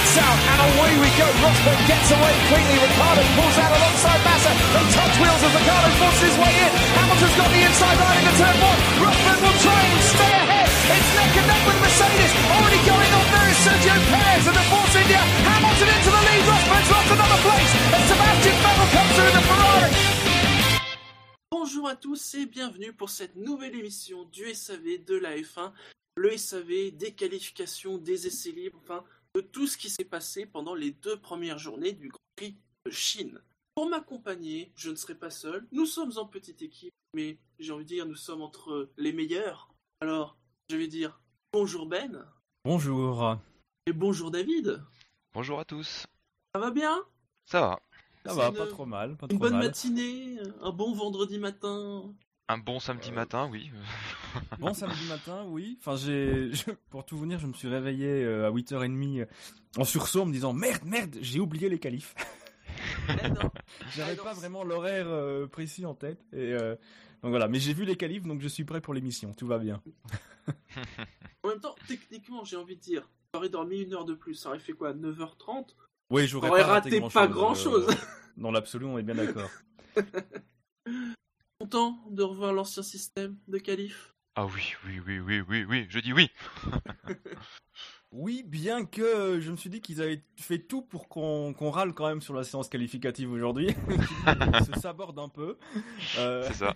lights out, and away we go. Rosberg gets away quickly. Ricardo pulls out alongside Massa. They touch wheels as Ricardo forces his way in. Hamilton's got the inside line into turn one. Rosberg will try and stay ahead. It's neck and neck with Mercedes. Already going on there is Sergio Perez and the Force India. Hamilton into the lead. Rosberg's lost another place. And Sebastian Vettel comes through the Ferrari. Bonjour à tous et bienvenue pour cette nouvelle émission du SAV de la F1, le SAV des qualifications, des essais libres, enfin de tout ce qui s'est passé pendant les deux premières journées du Grand Prix de Chine. Pour m'accompagner, je ne serai pas seul, nous sommes en petite équipe, mais j'ai envie de dire nous sommes entre les meilleurs. Alors, je vais dire bonjour Ben Bonjour. et bonjour David. Bonjour à tous. Ça va bien? Ça va. Ça va, une- pas trop mal, pas Une trop bonne mal. matinée, un bon vendredi matin. Un bon samedi matin, oui. Bon samedi matin, oui. Enfin, j'ai, je- pour tout vous dire, je me suis réveillé euh, à 8h30 euh, en sursaut en me disant merde, merde, j'ai oublié les qualifs. Non. J'avais pas vraiment l'horaire euh, précis en tête. Et euh, donc voilà, mais j'ai vu les qualifs, donc je suis prêt pour l'émission. Tout va bien. En même temps, techniquement, j'ai envie de dire, j'aurais dormi une heure de plus, ça aurait fait quoi 9h30 Oui, j'aurais pas raté raté, pas grand-chose, grand-chose. euh, dans l'absolu, on est bien d'accord. Content de revoir l'ancien système de qualif Ah oui, oui, oui, oui, oui, oui, je dis oui. Oui, bien que je me suis dit qu'ils avaient fait tout pour qu'on qu'on râle quand même sur la séance qualificative aujourd'hui. Ils se sabordent un peu. Euh, C'est ça.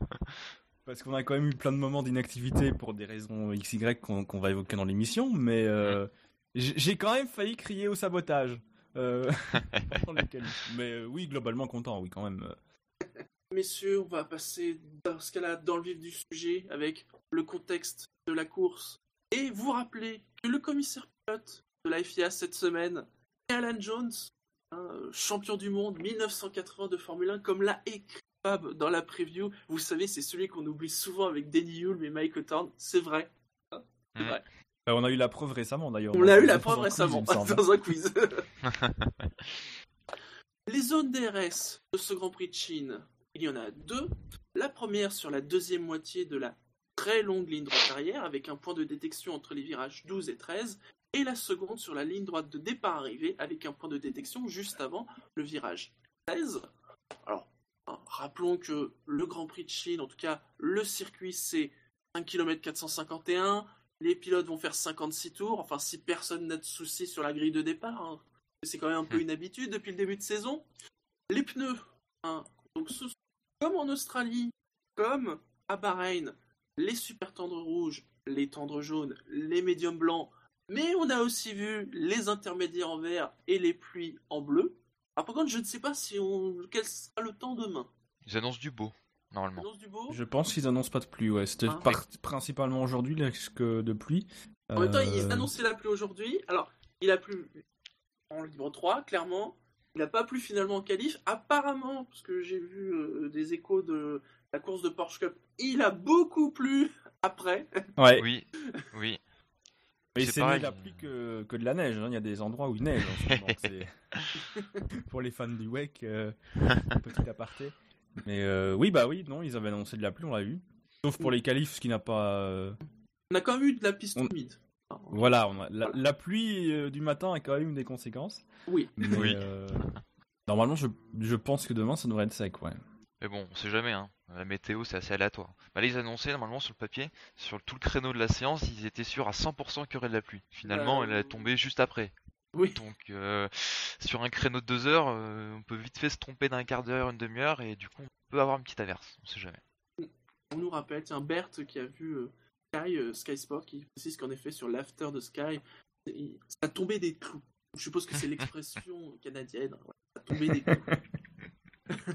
Parce qu'on a quand même eu plein de moments d'inactivité pour des raisons XY qu'on qu'on va évoquer dans l'émission, mais euh, j'ai quand même failli crier au sabotage. Euh, mais euh, oui, globalement content, oui, quand même. Messieurs, on va passer dans ce cas-là dans le vif du sujet avec le contexte de la course. Et vous rappelez que le commissaire pilote de la FIA cette semaine est Alan Jones, hein, champion du monde 1980 de Formule 1, comme l'a écrit Fab dans la preview. Vous savez, c'est celui qu'on oublie souvent avec Danny Hulme et Mike Hawthorne. C'est vrai. Hein, C'est Mm. vrai. Euh, on a eu la preuve récemment d'ailleurs. On l'a eu la preuve récemment, dans un quiz. Les zones DRS de ce Grand Prix de Chine, il y en a deux. La première sur la deuxième moitié de la très longue ligne droite arrière, avec un point de détection entre les virages 12 et 13. Et la seconde sur la ligne droite de départ-arrivée, avec un point de détection juste avant le virage 16. Alors, hein, rappelons que le Grand Prix de Chine, en tout cas le circuit, c'est 1 km 451. Les pilotes vont faire 56 tours, enfin si personne n'a de soucis sur la grille de départ. hein. C'est quand même un peu une habitude depuis le début de saison. Les pneus, hein, donc ce- comme en Australie, comme à Bahreïn, les super tendres rouges, les tendres jaunes, les médiums blancs, mais on a aussi vu les intermédiaires en vert et les pluies en bleu. Alors par contre, je ne sais pas si on quel sera le temps demain. Ils annoncent du beau, normalement. Annonce du beau Je pense qu'ils annoncent pas de pluie, ouais. C'était Ah. par- principalement aujourd'hui, de pluie. En même temps, Euh, ils annonçaient la pluie aujourd'hui. Alors, il a plu en libre 3, clairement. Il n'a pas plu finalement en qualif. Apparemment, parce que j'ai vu euh, des échos de la course de Porsche Cup, il a beaucoup plu après. Ouais, Oui, oui. mais c'est mieux la pluie que, que de la neige. hein. Il y a des endroits où il neige en ce moment. Pour les fans du WEC, euh, petit aparté. Mais euh, oui, bah oui, non, ils avaient annoncé de la pluie, on l'a eu. Sauf pour les qualifs, ce qui n'a pas. euh, On a quand même eu de la piste humide. Voilà, on a- la, la pluie euh, du matin a quand même des conséquences. Oui. Mais, Oui. euh, Normalement, je, je pense que demain, ça devrait être sec, ouais. Mais bon, on sait jamais, hein. La météo, c'est assez aléatoire. Bah là, ils annonçaient, normalement, sur le papier, sur tout le créneau de la séance, ils étaient sûrs à 100% qu'il y aurait de la pluie. Finalement, Bah, elle est tombée juste après. Oui. Donc, euh, sur un créneau de deux heures, euh, on peut vite fait se tromper d'un quart d'heure, une demi-heure, et du coup, on peut avoir une petite averse. On sait jamais. On nous rappelle, tiens, Bert qui a vu euh, Sky, euh, Sky Sport, qui précise qu'en effet, sur l'after de Sky, ça a tombé des clous. Je suppose que c'est l'expression canadienne. Ouais, ça tombé des clous.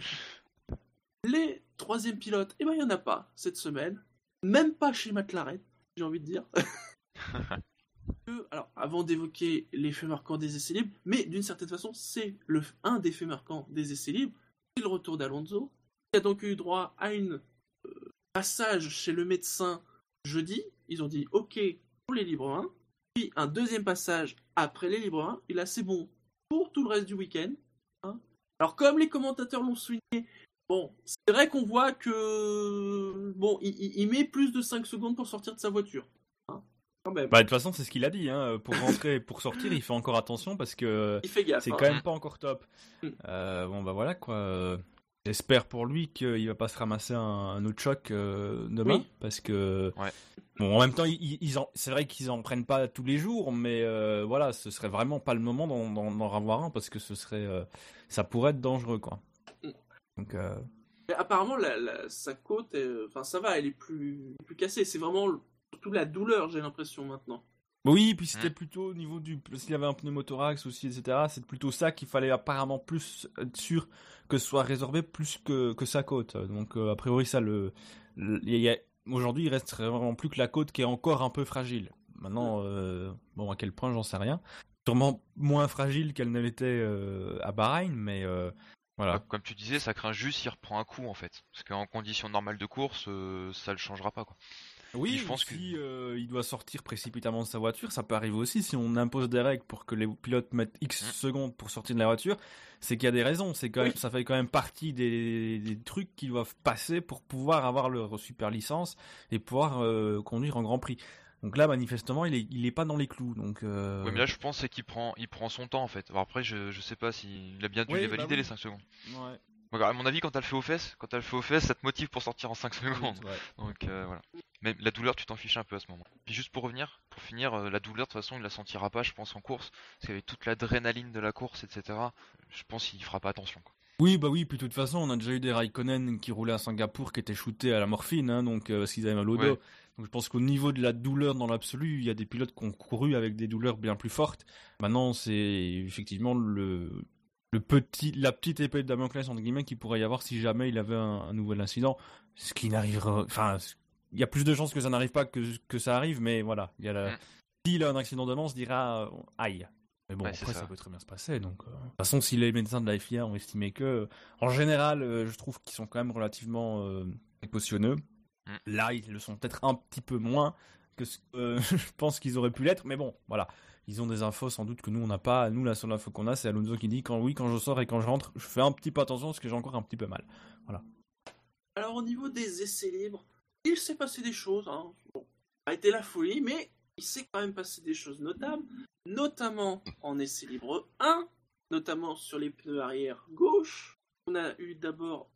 Les troisièmes pilotes, eh ben, il n'y en a pas cette semaine. Même pas chez McLaren, j'ai envie de dire. Alors, avant d'évoquer les faits marquants des essais libres, mais d'une certaine façon, c'est le un des faits marquants des essais libres, c'est le retour d'Alonso, qui a donc eu droit à une euh, passage chez le médecin jeudi. Ils ont dit OK pour les libres 1, puis un deuxième passage après les libres 1, et là c'est bon pour tout le reste du week-end. hein. Alors, comme les commentateurs l'ont souligné, bon, c'est vrai qu'on voit que bon, il, met plus de 5 secondes pour sortir de sa voiture. hein. Quand même. Bah, de toute façon, c'est ce qu'il a dit. Hein. Pour rentrer et pour sortir, il fait encore attention parce que c'est quand même pas encore top. Mm. Euh, bon, bah voilà quoi. J'espère pour lui qu'il va pas se ramasser un, un autre choc euh, demain. Oui. Parce que. Ouais. Bon, en même temps, ils, c'est vrai qu'ils en prennent pas tous les jours, mais euh, voilà, ce serait vraiment pas le moment d'en, avoir un parce que ce serait. euh, ça pourrait être dangereux quoi. Mm. Donc. euh, Mais apparemment, la, la- sa côte, enfin ça va, elle est plus, plus cassée. C'est vraiment surtout la douleur, j'ai l'impression maintenant. Oui, puis c'était Mm. plutôt au niveau du. S'il y avait un pneumothorax aussi, etc., c'est plutôt ça qu'il fallait apparemment plus être sûr que ce soit résorbé plus que, que sa côte. Donc, euh, a priori, ça le. Aujourd'hui, il reste vraiment plus que la côte qui est encore un peu fragile. Maintenant, euh, bon, à quel point, j'en sais rien. Sûrement moins fragile qu'elle ne l'était euh, à Bahreïn, mais voilà. Bah, Comme tu disais, ça craint juste s'il reprend un coup en fait. Parce qu'en conditions normales de course, ça le changera pas quoi. Oui, je pense que- si euh, il doit sortir précipitamment de sa voiture, ça peut arriver aussi. Si on impose des règles pour que les pilotes mettent X Mm. secondes pour sortir de la voiture, c'est qu'il y a des raisons. C'est quand Oui. même, ça fait quand même partie des, des trucs qu'ils doivent passer pour pouvoir avoir leur super licence et pouvoir euh, conduire en Grand Prix. Donc là, manifestement, il est, il est pas dans les clous. Donc euh, Ouais, mais là je pense c'est qu'il prend, il prend son temps en fait. Alors après, je, je sais pas s'il a bien dû Oui, les bah valider oui. les 5 secondes. ouais. Donc, à mon avis, quand t'as le fait aux fesses, quand t'as le fait aux fesses, ça te motive pour sortir en 5 secondes. Ouais. Donc euh, voilà. Mais la douleur, tu t'en fiches un peu à ce moment. Puis juste pour revenir, pour finir, euh, la douleur, de toute façon, il la sentira pas, je pense, en course. Parce qu'avec toute l'adrénaline de la course, etc., je pense qu'il fera pas attention. Quoi. Oui, bah oui, puis de toute façon, on a déjà eu des Raikkonen qui roulaient à Singapour qui étaient shootés à la morphine, hein, donc euh, parce qu'ils avaient mal au dos. Ouais. Donc je pense qu'au niveau de la douleur dans l'absolu, il y a des pilotes qui ont couru avec des douleurs bien plus fortes. Maintenant, c'est effectivement le, le petit, la petite épée de Damoclès entre guillemets qu'il pourrait y avoir si jamais il avait un, un nouvel incident, ce qui n'arrivera. Enfin, il y a plus de chances que ça n'arrive pas que, que ça arrive, mais voilà, il y a la. Mm. S'il a un accident demain, on se dira euh, aïe. Mais bon, Ouais, après, ça. ça. peut très bien se passer. Donc, euh, de toute façon, si les médecins de la FIA ont estimé que, en général, euh, je trouve qu'ils sont quand même relativement euh, précautionneux. Mm. Là, ils le sont peut-être un petit peu moins que ce que euh, je pense qu'ils auraient pu l'être. Mais bon, voilà. Ils ont des infos sans doute que nous, on n'a pas. Nous, la seule info qu'on a, c'est Alonso qui dit quand oui, quand je sors et quand je rentre, je fais un petit peu attention parce que j'ai encore un petit peu mal. Alors au niveau des essais libres, il s'est passé des choses. Hein. Bon, ça a été la folie, mais il s'est quand même passé des choses notables, notamment en essai libre 1, notamment sur les pneus arrière gauche. On a eu d'abord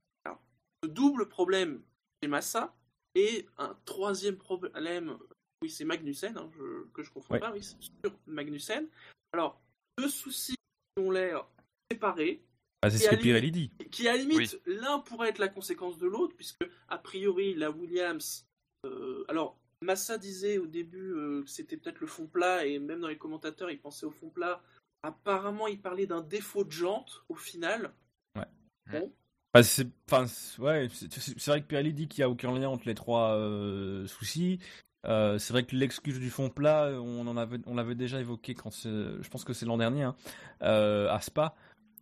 le double problème chez Massa et un troisième problème, oui c'est Magnussen, hein, je- que je confonds Ouais. pas, oui, c'est sur Magnussen. Alors, deux soucis qui ont l'air séparés, Ah, c'est ce que Pirelli dit. qui à la limite l'un pourrait être la conséquence de l'autre puisque a priori la Williams euh, alors Massa disait au début euh, que c'était peut-être le fond plat et même dans les commentateurs ils pensaient au fond plat. Apparemment il parlait d'un défaut de jante au final. Bah, c'est, enfin, c'est- ouais, c'est c'est- vrai que Pirelli dit qu'il n'y a aucun lien entre les trois euh, soucis. Euh, c'est vrai que l'excuse du fond plat, on en avait, on l'avait déjà évoqué quand c'est, je pense que c'est l'an dernier, hein, euh, à Spa,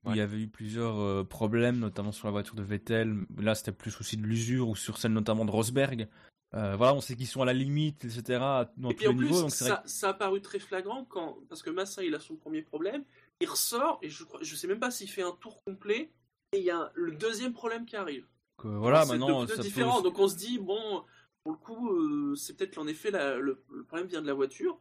Ouais. il y avait eu plusieurs euh, problèmes, notamment sur la voiture de Vettel. Là, c'était plus aussi de l'usure ou sur celle notamment de Rosberg. Euh, voilà, on sait qu'ils sont à la limite, etc. Dans et tous puis en les plus niveaux. Donc vrai ça, ça a paru très flagrant quand parce que Massa il a son premier problème il ressort et je je sais même pas s'il fait un tour complet et il y a le deuxième problème qui arrive que, voilà, c'est maintenant, pose- donc on se dit bon pour le coup euh, c'est peut-être en effet la- le, le problème vient de la voiture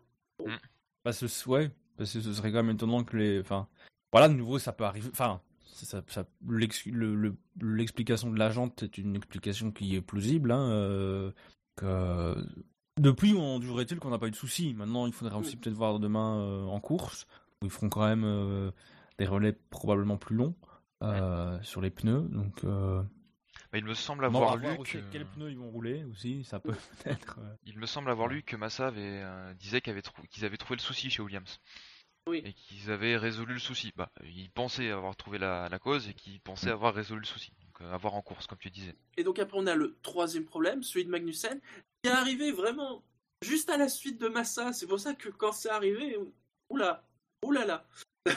Bah, ce, ouais, parce que ce serait quand même étonnant que les. Enfin, voilà, de nouveau, ça peut arriver. Enfin, ça, ça- le- l'explication de la jante est une explication qui est plausible. Hein, euh, que... Depuis, on durerait-il qu'on n'a pas eu de soucis? Maintenant, il faudra aussi Mm. peut-être voir demain euh, en course, où ils feront quand même euh, des relais probablement plus longs sur les pneus. Donc, Bah, il me semble avoir lu que... quels pneus ils vont rouler aussi. Ça peut peut-être. euh, Il me semble avoir lu que Massa avait, disait qu'ils avaient, trou- qu'ils avaient trouvé le souci chez Williams. Oui. Et qu'ils avaient résolu le souci. Bah, ils pensaient avoir trouvé la, la cause et qu'ils pensaient Mm. avoir résolu le souci. Donc, euh, avoir en course, comme tu disais. et donc après on a le troisième problème celui de Magnussen qui est arrivé vraiment juste à la suite de Massa c'est pour ça que quand c'est arrivé oula oulala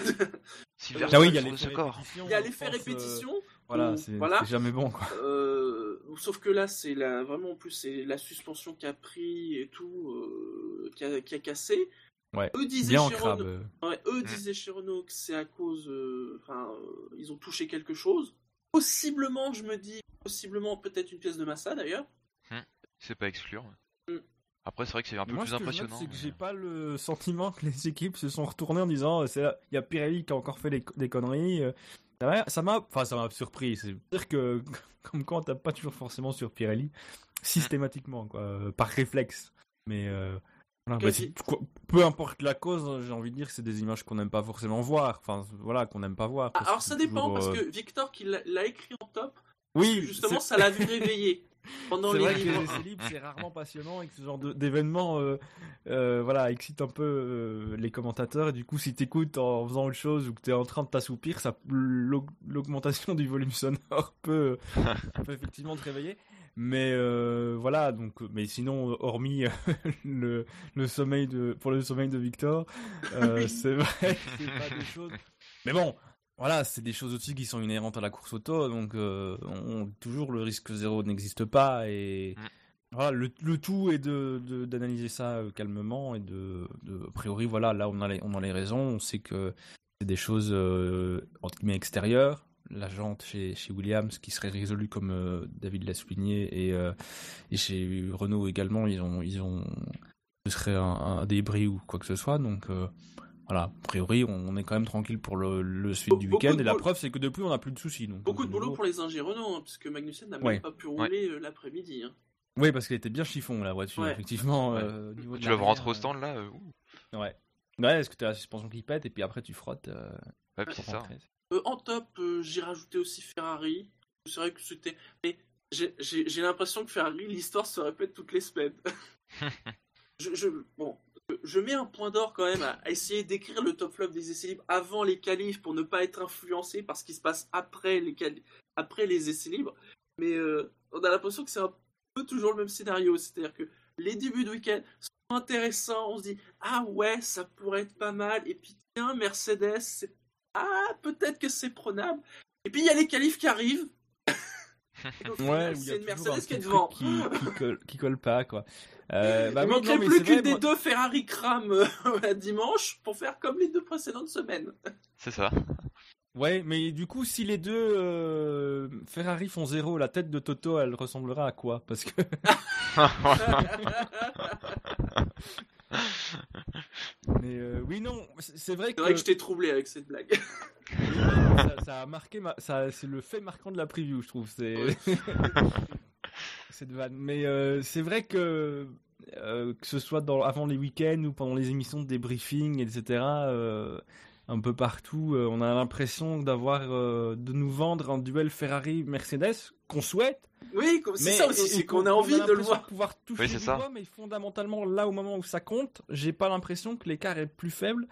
Silverstone Ah oui, il y a l'effet répétition. il y a l'effet euh, répétition Voilà, c'est voilà. jamais bon, quoi. Euh, sauf que là, c'est la, vraiment en plus c'est la suspension qui a pris et tout, euh, qui, a, qui a cassé. Ouais, Eux disaient Bien chez. Renault, euh. ouais, eux disaient chez Renault que c'est à cause, euh, enfin, euh, ils ont touché quelque chose. Possiblement, je me dis, possiblement peut-être une pièce de Massa d'ailleurs. C'est pas exclure. Après, c'est vrai que c'est un peu Moi, plus ce que je note, impressionnant. c'est que mais- j'ai pas le sentiment que les équipes se sont retournées en disant, c'est là- il y a Pirelli qui a encore fait des, des conneries. Ça m'a- Ça m'a, enfin, ça m'a surpris. C'est dire que, comme quand t'as pas toujours forcément sur Pirelli, systématiquement, quoi, par réflexe. Mais euh, voilà, bah, peu importe la cause, j'ai envie de dire que c'est des images qu'on n'aime pas forcément voir. Enfin, voilà, qu'on n'aime pas voir. Ah, alors que ça dépend toujours, parce euh, que Victor qui l'a écrit en top, oui, justement ça l'a vu réveiller pendant C'est les vrai que les livres. essais libres, c'est rarement passionnant et que ce genre d'événement euh, euh, voilà, excite un peu euh, les commentateurs. Et du coup, si t'écoutes en faisant autre chose ou que t'es en train de t'assoupir, l'augmentation du volume sonore peut, peut effectivement te réveiller. Mais euh, voilà, donc, mais sinon, hormis euh, le, le sommeil de, pour le sommeil de Victor, euh, Oui. c'est vrai c'est pas des choses. Mais bon, voilà, c'est des choses aussi qui sont inhérentes à la course auto, donc euh, on, toujours le risque zéro n'existe pas et Mm. voilà, le, le tout est de d'analyser ça calmement et de, de a priori voilà, là on a les, on a les raisons, on sait que c'est des choses euh, entre guillemets extérieures. La jante chez, chez Williams qui serait résolue comme euh, David l'a souligné et, euh, et chez Renault également ils ont ils ont ce serait un, un débris ou quoi que ce soit donc euh, voilà, a priori, on on est quand même tranquille pour le, le suite du week-end. Et la preuve, c'est que depuis, on n'a plus de soucis. Donc, Beaucoup de boulot nouveau- pour les ingés Renault, hein, puisque Magnussen n'a Ouais. même pas pu rouler l'après-midi. hein. Oui, parce qu'elle était bien chiffon, la voiture, Ouais. effectivement. Euh, niveau Tu vas l'arrière, rentrer au stand là euh. Ouais. Ouais, est-ce que tu as la suspension qui pète et puis après tu frottes euh, Ouais, c'est ça. Euh, en top, euh, j'ai rajouté aussi Ferrari. C'est vrai que c'était. Mais j'ai- l'impression que Ferrari, l'histoire se répète toutes les semaines. je, je- bon, je mets un point d'or quand même à, essayer d'écrire le top flop des essais libres avant les qualifs pour ne pas être influencé par ce qui se passe après les, après les essais libres. Mais euh, on a l'impression que c'est un peu toujours le même scénario. C'est-à-dire que les débuts de week-end sont intéressants. On se dit, ah ouais, ça pourrait être pas mal. Et puis, tiens, Mercedes, c'est ah, peut-être que c'est prenable. Et puis il y a les qualifs qui arrivent. Ouais, a c'est une Mercedes qui est devant. qui, qui, colle, qui colle pas, quoi. Euh, bah, Il manquerait non, mais plus qu'une des moi- deux Ferrari crame euh, dimanche pour faire comme les deux précédentes semaines. C'est ça. Ouais, mais du coup, si les deux euh, Ferrari font zéro, la tête de Toto, elle ressemblera à quoi? Parce que Mais euh, oui, non, c'est c'est vrai C'est que, vrai que je t'ai troublé avec cette blague. ça, ça a marqué, ma... ça, c'est le fait marquant de la preview, je trouve. C'est cette vanne. Mais euh, c'est vrai que euh, que ce soit dans, avant les week-ends ou pendant les émissions de débriefing, etc. un peu partout, on a l'impression d'avoir de nous vendre un duel Ferrari-Mercedes qu'on souhaite. Oui, comme- c'est Mais- ça aussi, c'est qu'on a envie de le voir. pouvoir toucher Oui, c'est du ça. doigt, mais fondamentalement, là, au moment où ça compte, j'ai pas l'impression que l'écart est plus faible,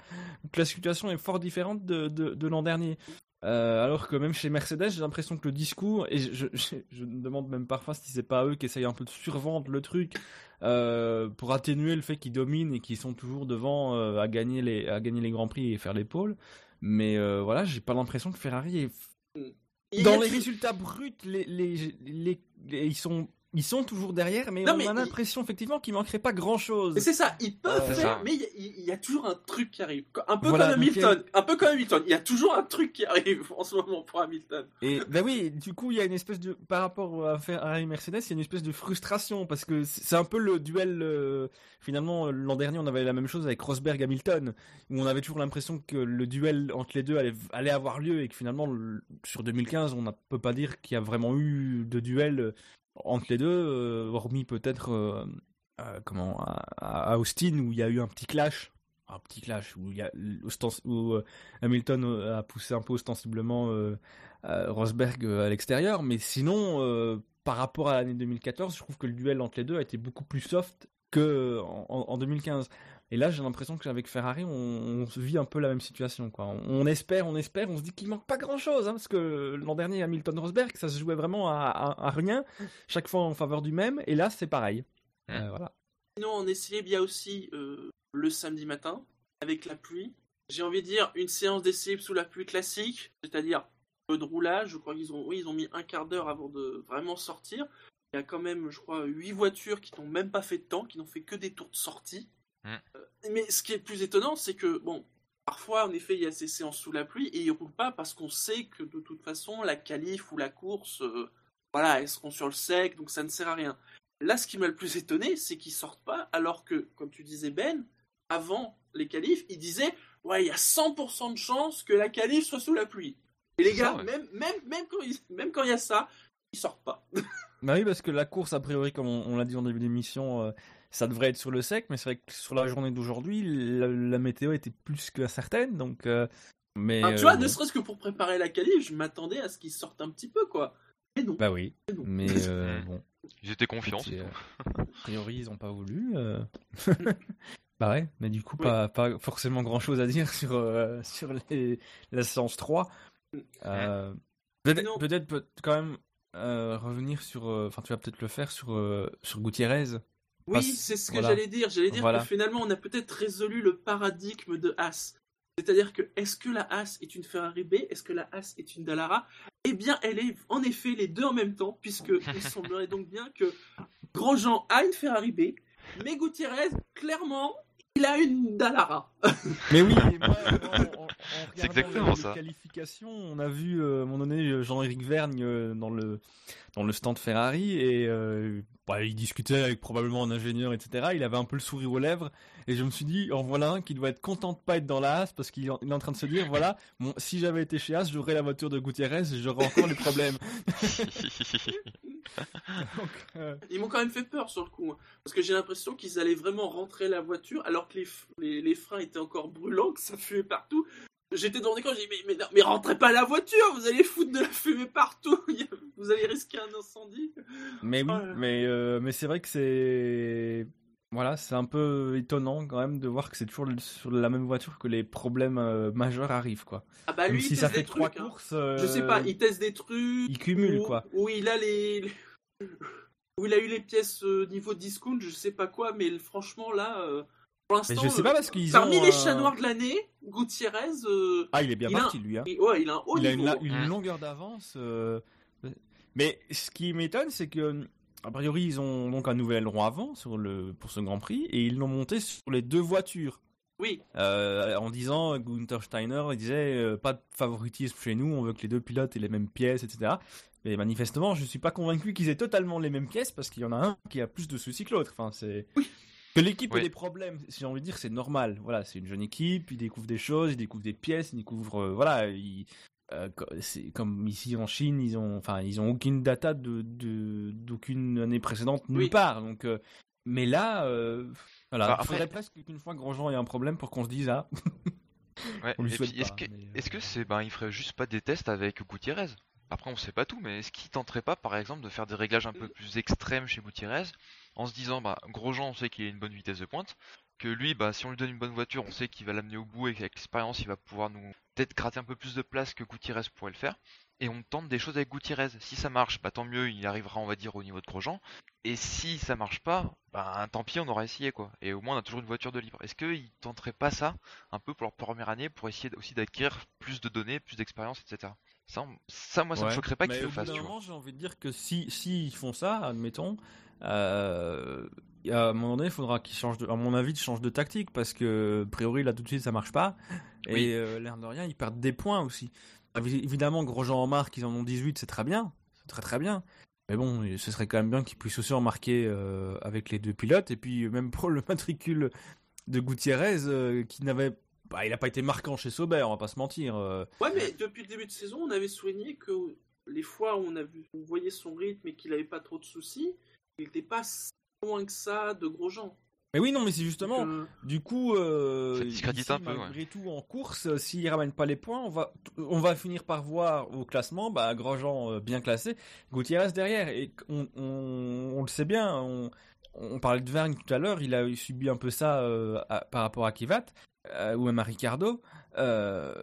que la situation est fort différente de, de, de l'an dernier. Euh, alors que même chez Mercedes, j'ai l'impression que le discours, et je, je, je me demande même parfois si c'est pas eux qui essayent un peu de survendre le truc euh, pour atténuer le fait qu'ils dominent et qu'ils sont toujours devant euh, à gagner les à gagner les grands prix et faire les pôles. Mais euh, voilà, j'ai pas l'impression que Ferrari est dans les résultats bruts, les, les, les, les- ils, sont, ils sont toujours derrière, mais Non, on mais a il- l'impression effectivement qu'il manquerait pas grand chose. Mais c'est ça, ils peuvent Euh, faire, mais il y, a- il y a toujours un truc qui arrive. Un peu Voilà, comme Hamilton. Un peu comme Hamilton. Il y a toujours un truc qui arrive en ce moment pour Hamilton. Et bah oui, du coup, il y a une espèce de. Par rapport à Ferrari Mercedes, il y a une espèce de frustration parce que c'est un peu le duel. euh, finalement, l'an dernier, on avait la même chose avec Rosberg Hamilton, où on avait toujours l'impression que le duel entre les deux allait, allait avoir lieu et que finalement, le- sur 2015, on ne peut pas dire qu'il y a vraiment eu de duel euh, entre les deux, euh, hormis peut-être. euh, euh, comment à, Austin où il y a eu un petit clash un petit clash où Hamilton a poussé un peu ostensiblement Rosberg à l'extérieur mais sinon par rapport à l'année 2014 je trouve que le duel entre les deux a été beaucoup plus soft que en, en 2015 et là j'ai l'impression qu'avec Ferrari on, on vit un peu la même situation quoi on, on espère on espère on se dit qu'il manque pas grand chose parce que l'an dernier Hamilton Rosberg ça se jouait vraiment à, à- à rien chaque fois en faveur du même et là c'est pareil Mm. Euh, voilà Sinon, on essayait bien aussi euh, le samedi matin, avec la pluie. J'ai envie de dire une séance d'essai sous la pluie classique, c'est-à-dire peu de roulage. Je crois qu'ils ont, oui, ils ont mis un quart d'heure avant de vraiment sortir. Il y a quand même, je crois, huit voitures qui n'ont même pas fait de temps, qui n'ont fait que des tours de sortie. Mm. Euh, mais ce qui est le plus étonnant, c'est que, bon, parfois, en effet, il y a ces séances sous la pluie et ils roulent pas parce qu'on sait que de toute façon, la qualif ou la course, euh, voilà, elles seront sur le sec, donc ça ne sert à rien. là, ce qui m'a le plus étonné, c'est qu'ils sortent pas, alors que, comme tu disais Ben, avant les qualifs, ils disaient ouais, il y a 100% de chance que la qualif soit sous la pluie. Et les gars, ça, ouais. même, même, même, quand il, même quand il y a ça, ils sortent pas. Bah oui, parce que la course, a priori, comme on, on l'a dit en début d'émission, euh, ça devrait être sur le sec, mais c'est vrai que sur la journée d'aujourd'hui, la, la météo était plus que certaine, donc. euh, mais. Tu euh, vois, bon. ne serait-ce que pour préparer la qualif, je m'attendais à ce qu'ils sortent un petit peu, quoi. Mais non. Bah oui, Mais non. mais euh, Mm. bon. Ils étaient confiants. euh, a priori, ils ont pas voulu. euh. bah ouais, mais du coup, Oui. pas, pas forcément grand chose à dire sur, euh, sur les, la séance 3. Euh, peut-être, peut quand même euh, revenir sur. euh, Enfin, tu vas peut-être le faire sur, euh, sur Gutiérrez. Oui, Parce- c'est ce que voilà. j'allais dire. J'allais dire Voilà. que finalement, on a peut-être résolu le paradigme de Haas. C'est-à-dire que est-ce que la Haas est une Ferrari B? Est-ce que la Haas est une Dallara? Eh bien, elle est en effet les deux en même temps, puisque il semblerait donc bien que Grosjean a une Ferrari B, mais Gutiérrez, clairement, il a une Dallara. Mais oui, C'est regardant exactement les, ça. qualifications, on a vu euh, à un moment donné Jean-Éric Vergne euh, dans le dans le stand Ferrari et euh, bah, il discutait avec probablement un ingénieur, etc. Il avait un peu le sourire aux lèvres et je me suis dit, en voilà un qui doit être content de pas être dans la Haas parce qu'il est en- train de se dire, voilà, bon, si j'avais été chez Haas, j'aurais la voiture de Gutiérrez et j'aurais encore les problèmes. Donc, euh, Ils m'ont quand même fait peur sur le coup, hein, parce que j'ai l'impression qu'ils allaient vraiment rentrer la voiture alors que les, f- les, les freins étaient encore brûlants, que ça fumait partout. J'étais dans l'écran, j'ai dit mais, mais, non, mais rentrez pas la voiture, vous allez foutre de la fumée partout, vous allez risquer un incendie. Mais oui, là. mais, euh, mais c'est vrai que c'est. Voilà, c'est un peu étonnant quand même de voir que c'est toujours sur la même voiture que les problèmes euh, majeurs arrivent, quoi. Ah bah Même lui, si il ça teste fait des trois trucs. hein. courses. euh, Je sais pas, il teste des trucs. il cumule, où- quoi. Où il a les. les- Où il a eu les pièces euh, niveau discount, je sais pas quoi, mais franchement là, euh, pour Mais l'instant. je sais euh, pas parce qu'ils Parmi ont. les un- chats noirs de l'année, Gutiérrez. euh, Ah, il est bien il a parti, un- lui. Hein. il- ouais, il a un haut il a une, niveau. la- une longueur d'avance. euh, Mais ce qui m'étonne, c'est que. A priori, ils ont donc un nouvel aileron avant sur le... pour ce Grand Prix et ils l'ont monté sur les deux voitures. Oui, Euh, en disant, Gunther Steiner il disait euh, pas de favoritisme chez nous, on veut que les deux pilotes aient les mêmes pièces, etc. Mais manifestement, je suis pas convaincu qu'ils aient totalement les mêmes pièces parce qu'il y en a un qui a plus de soucis que l'autre. Enfin, c'est que l'équipe Oui. ait des problèmes. Si j'ai envie de dire, c'est normal. Voilà, c'est une jeune équipe, ils découvrent des choses, ils découvrent des pièces, ils découvrent, euh, voilà, ils- euh, comme ici en Chine, ils ont, enfin, ils ont aucune data de de- d'aucune année précédente nulle Oui. part. Donc, euh, mais là, euh, voilà, Bah, il après- faudrait presque qu'une fois Grosjean ait un problème pour qu'on se dise ah. Ouais, est-ce que, mais, est-ce que c'est, ben, il ferait juste pas des tests avec Gutiérrez? Après, on sait pas tout, mais est-ce qu'il tenterait pas, par exemple, de faire des réglages un peu plus extrêmes chez Gutiérrez, en se disant, bah, Grosjean, on sait qu'il a une bonne vitesse de pointe, que lui, bah, si on lui donne une bonne voiture, on sait qu'il va l'amener au bout et qu'avec l'expérience, il va pouvoir nous peut-être gratter un peu plus de place que Gutiérrez pourrait le faire. Et on tente des choses avec Gutiérrez. Si ça marche, bah tant mieux, il arrivera, on va dire, au niveau de Grosjean. Et si ça marche pas, bah tant pis, on aura essayé quoi. Et au moins, on a toujours une voiture de libre. Est-ce qu'ils tenteraient pas ça un peu pour leur première année pour essayer aussi d'acquérir plus de données, plus d'expérience, etc. Ça, ça, moi, ça me choquerait pas qu'ils le fassent, j'ai envie de dire que si, si ils font ça, admettons, euh, à un moment donné, il faudra qu'ils changent, de, à mon avis, de changent de tactique parce que, a priori, là tout de suite, ça marche pas. Et Oui. euh, l'air de rien, ils perdent des points aussi. Évi- Évidemment, Grosjean en marque, ils en ont 18, c'est très bien. C'est très très bien. Mais bon, ce serait quand même bien qu'ils puissent aussi en marquer euh, avec les deux pilotes. Et puis, même pour le matricule de Gutiérrez, euh, qui n'avait. Bah, il n'a pas été marquant chez Sauber, on va pas se mentir. euh. Ouais, mais depuis le début de saison, on avait souligné que les fois où on, a vu, on voyait son rythme et qu'il avait pas trop de soucis, il n'était pas loin que ça de Grosjean. Mais oui, non, mais c'est justement. Euh, Du coup, euh, Ça discrédite ici, un peu, malgré tout en course, euh, s'il ramène pas les points, on va, on va finir par voir au classement, bah, Grosjean euh, bien classé, Gutiérrez derrière. Et on, on, on le sait bien, on, on parlait de Vergne tout à l'heure, il a subi un peu ça euh, à- par rapport à Kivat euh, ou même à Ricardo. Euh,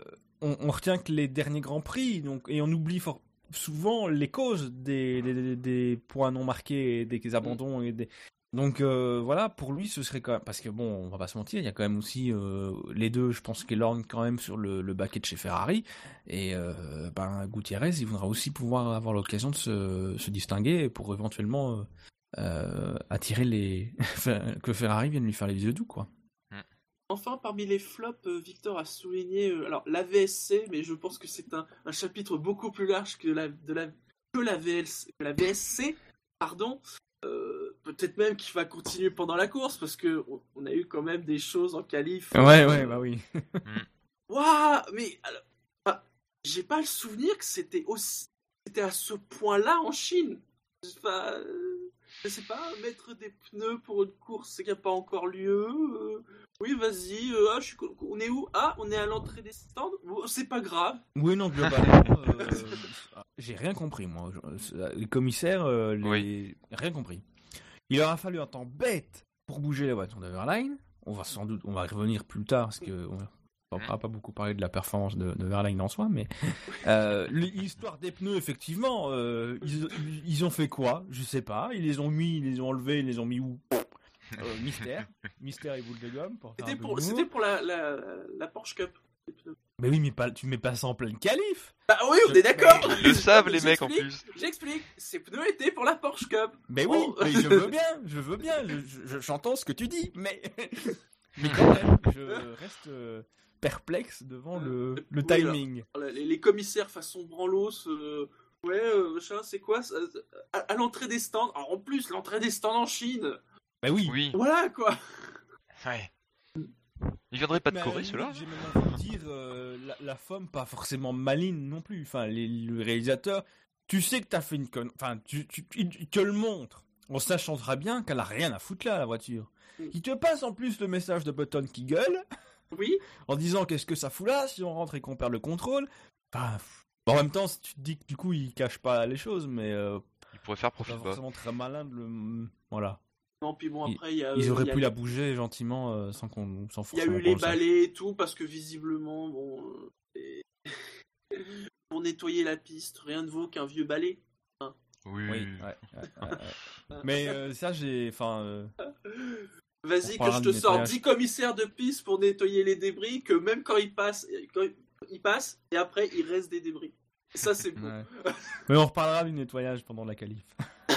on, on retient que les derniers grands prix, donc, et on oublie fort souvent les causes des, des, des- des points non marqués, et des abandons et des, donc euh, voilà, pour lui, ce serait quand même parce que bon, on va pas se mentir, il y a quand même aussi euh, les deux. Je pense qu'Elorn quand même sur le, le baquet de chez Ferrari et euh, ben Gutiérrez, il voudra aussi pouvoir avoir l'occasion de se, se distinguer pour éventuellement attirer les que Ferrari vienne lui faire les yeux doux quoi. Enfin, parmi les flops, euh, Victor a souligné euh, alors la VSC, mais je pense que c'est un, un chapitre beaucoup plus large que la, de la, que la, VLC, que la VSC. Pardon. Euh, peut-être même qu'il va continuer pendant la course parce que on- on a eu quand même des choses en qualif. Ouais, euh, ouais, bah oui. Waouh, mais alors, ah, j'ai pas le souvenir que c'était aussi, c'était à ce point-là en Chine. Enfin, euh, je sais pas, mettre des pneus pour une course qui a pas encore lieu. euh, oui, vas-y. euh, ah, je suis, co- on est où? Ah, on est à l'entrée des stands? Bon, c'est pas grave. Oui, non, globalement, euh, j'ai rien compris, moi. Je- Les commissaires, euh, les... Oui. rien compris. Il leur a fallu un temps bête pour bouger la voiture d'Overline. On va sans doute, on va revenir plus tard, parce que on va pas beaucoup parler de la performance de, de Verlaine en soi, mais euh, l'histoire des pneus, effectivement, euh, ils, ils ont fait quoi? Je sais pas. Ils les ont mis, ils les ont enlevés, ils les ont mis où? Euh, Mystère, mystère et boule de gomme. C'était pour, la, la, la Porsche Cup. Mais oui, mais pas, tu mets pas ça en pleine qualif. Bah oui, on est d'accord. Ils le savent, les mecs, en J'explique, plus. J'explique. Ces pneus étaient pour la Porsche Cup. Mais oui, Oh. mais je veux bien, je veux bien, je- je- j'entends ce que tu dis, mais mais quand même, je reste euh, perplexe devant le, le Oui, alors. timing. Les, les commissaires façon branlos, euh, ouais, euh, machin, c'est quoi ça À, à l'entrée des stands. Alors, en plus, l'entrée des stands en Chine. Bah oui. Oui, Voilà quoi. ouais. Ils viendraient pas de Corée, ceux-là J'ai même envie de dire euh, la, la femme pas forcément maligne non plus. Enfin, les, le réalisateur, tu sais que t'as fait une conne. Enfin, tu, tu, il il te le montre. En sachant très bien qu'elle a rien à foutre là, la voiture. Mm. Il te passe en plus le message de Button qui gueule. Oui. en disant qu'est-ce que ça fout là si on rentre et qu'on perd le contrôle. Enfin, en même temps, si tu te dis que du coup il cache pas les choses, mais euh, Ils pourraient faire c'est profil pas bas. forcément très malin de le. Voilà. Non, puis bon, Ils- après, il y a. Ils auraient il y a- pu la bouger gentiment euh, sans qu'on sans Il y a eu les balais et tout, parce que visiblement, bon. euh, Pour nettoyer la piste, rien ne vaut qu'un vieux balai. Oui, Oui, ouais, ouais, ouais, ouais. mais euh, ça j'ai. Enfin. Vas-y, que je te sors nettoyage. 10 commissaires de piste pour nettoyer les débris, que même quand ils passent, quand ils passent, et après, il reste des débris. Ça, c'est bon. ouais. mais on reparlera du nettoyage pendant la qualif.